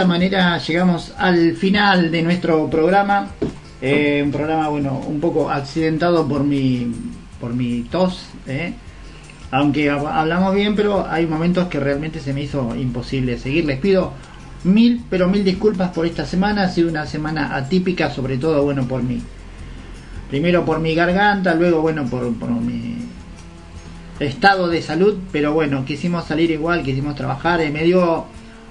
I: Esta manera llegamos al final de nuestro programa. Eh, un programa, bueno, un poco accidentado por mi, por mi tos. ¿eh? Aunque hab- hablamos bien, pero hay momentos que realmente se me hizo imposible seguir. Les pido mil, pero mil disculpas por esta semana. Ha sido una semana atípica, sobre todo, bueno, por mi. Primero por mi garganta, luego, bueno, por, por mi estado de salud. Pero bueno, quisimos salir igual, quisimos trabajar. Eh, me dio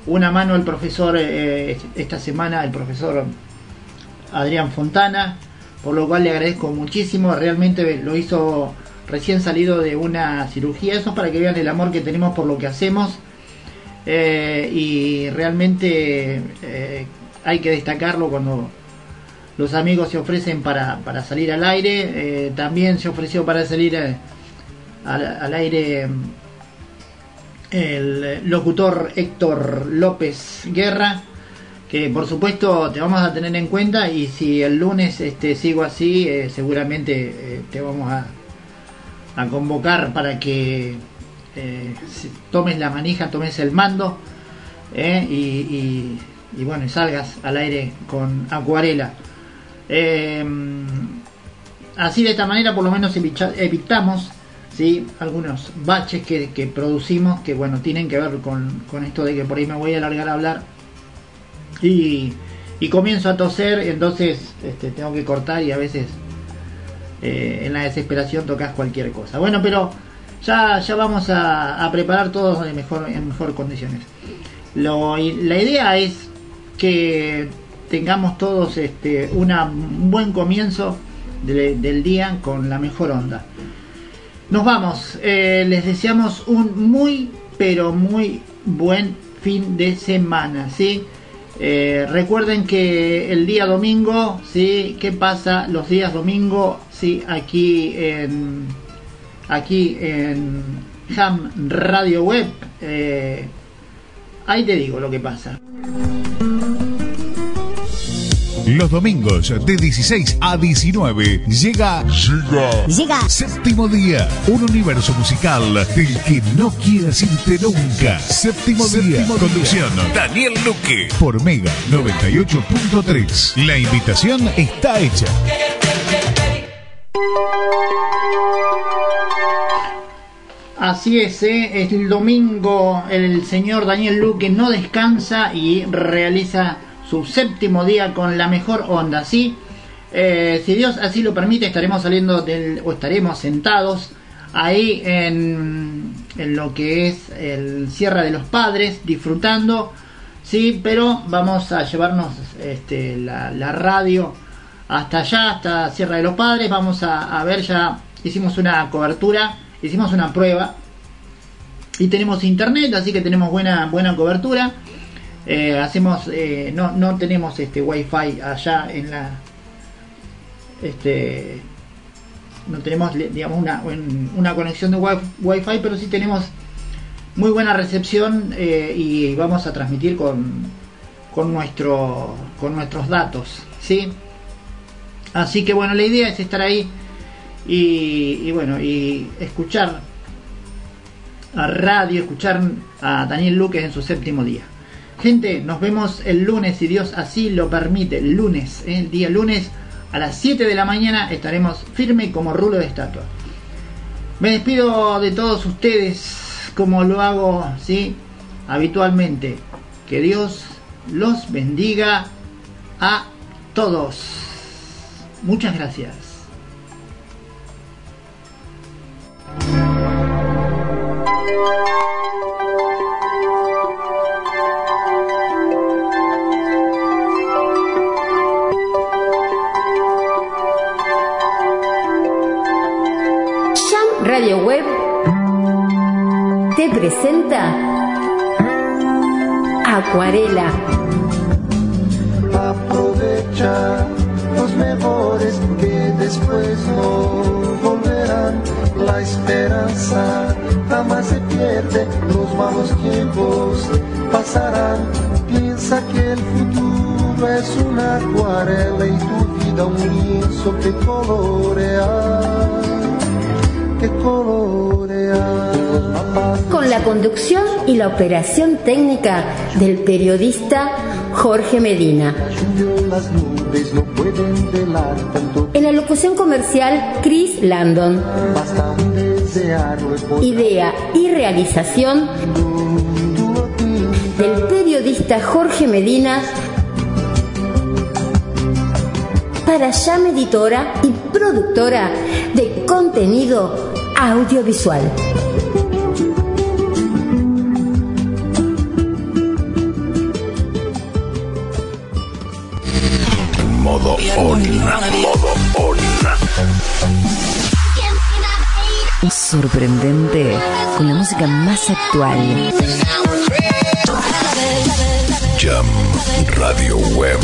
I: una mano el profesor eh, esta semana, el profesor Adrián Fontana, por lo cual le agradezco muchísimo. Realmente lo hizo recién salido de una cirugía. Eso es para que vean el amor que tenemos por lo que hacemos. Eh, y realmente eh, hay que destacarlo cuando los amigos se ofrecen para, para salir al aire. Eh, también se ofreció para salir eh, al, al aire mm, el locutor Héctor López Guerra que por supuesto te vamos a tener en cuenta y si el lunes este sigo así eh, seguramente eh, te vamos a, a convocar para que eh, tomes la manija tomes el mando y, y- y bueno salgas al aire con acuarela. Eh, así de esta manera por lo menos evitamos ¿sí? algunos baches que, que producimos que bueno tienen que ver con, con esto de que por ahí me voy a alargar a hablar. Y, y comienzo a toser entonces este, tengo que cortar y a veces eh, en la desesperación tocas cualquier cosa. Bueno pero ya, ya vamos a, preparar todo en mejor, en mejor condiciones. Lo- la idea es que tengamos todos este, una, un buen comienzo de- del día con la mejor onda nos vamos. Eh, les deseamos un muy, pero muy buen fin de semana, ¿sí? Eh, recuerden que el día domingo, ¿sí? ¿Qué pasa los días domingo, ¿sí? Aquí en, aquí en Ham Radio Web. Eh, ahí te digo lo que pasa.
W: Los domingos de 16 a 19 llega Llega
X: Llega
W: Séptimo Día, un universo musical del que no quieras irte nunca. Séptimo, Día, conducción Daniel Luque por Mega 98.3. La invitación está hecha.
I: Así es, ¿eh? el domingo el señor Daniel Luque no descansa y realiza su séptimo día con la mejor onda, ¿sí? Eh, si Dios así lo permite, estaremos saliendo del, o estaremos sentados ahí en, en lo que es el Sierra de los Padres, disfrutando, sí, pero vamos a llevarnos este, la, la radio hasta allá, hasta Sierra de los Padres, vamos a, a ver, ya hicimos una cobertura, hicimos una prueba y tenemos internet, así que tenemos buena, buena cobertura. Eh, hacemos, eh, no, no tenemos este wifi allá en la, este, no tenemos digamos una, un- una conexión de wi- wifi, pero sí tenemos muy buena recepción eh, y vamos a transmitir con, con nuestro, con nuestros datos, sí. Así que bueno, la idea es estar ahí y, y bueno, y escuchar a radio, escuchar a Daniel Luque en su séptimo día. Gente, nos vemos el lunes, si Dios así lo permite. El lunes, ¿eh? el día lunes a las 7 de la mañana estaremos firme como rulo de estatua. Me despido de todos ustedes como lo hago ¿sí? habitualmente. Que Dios los bendiga a todos. Muchas gracias.
J: Presenta Acuarela.
H: Aprovecha los mejores que después no volverán. La esperanza jamás se pierde, los malos tiempos pasarán. Piensa que el futuro es una acuarela y tu vida un lienzo que colorear.
F: Con la conducción y la operación técnica del periodista Jorge Medina. En la locución comercial, Chris Landon. Idea y realización del periodista Jorge Medina para Llama Editora y productora de contenido audiovisual.
A: Modo on. Modo on.
B: Sorprendente con la música más actual.
A: Jam Radio Web.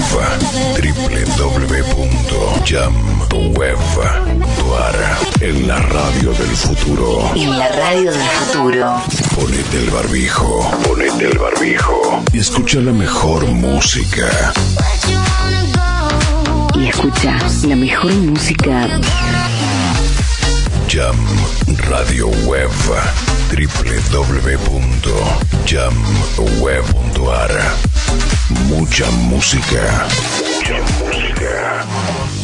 A: www.jamweb.ar En la radio del futuro.
B: En la radio del futuro.
A: Ponete el barbijo. Ponete el barbijo. Y escucha la mejor música.
B: Y escucha la mejor música.
A: Jam Radio Web. www.jamweb.ar Mucha música. Mucha música.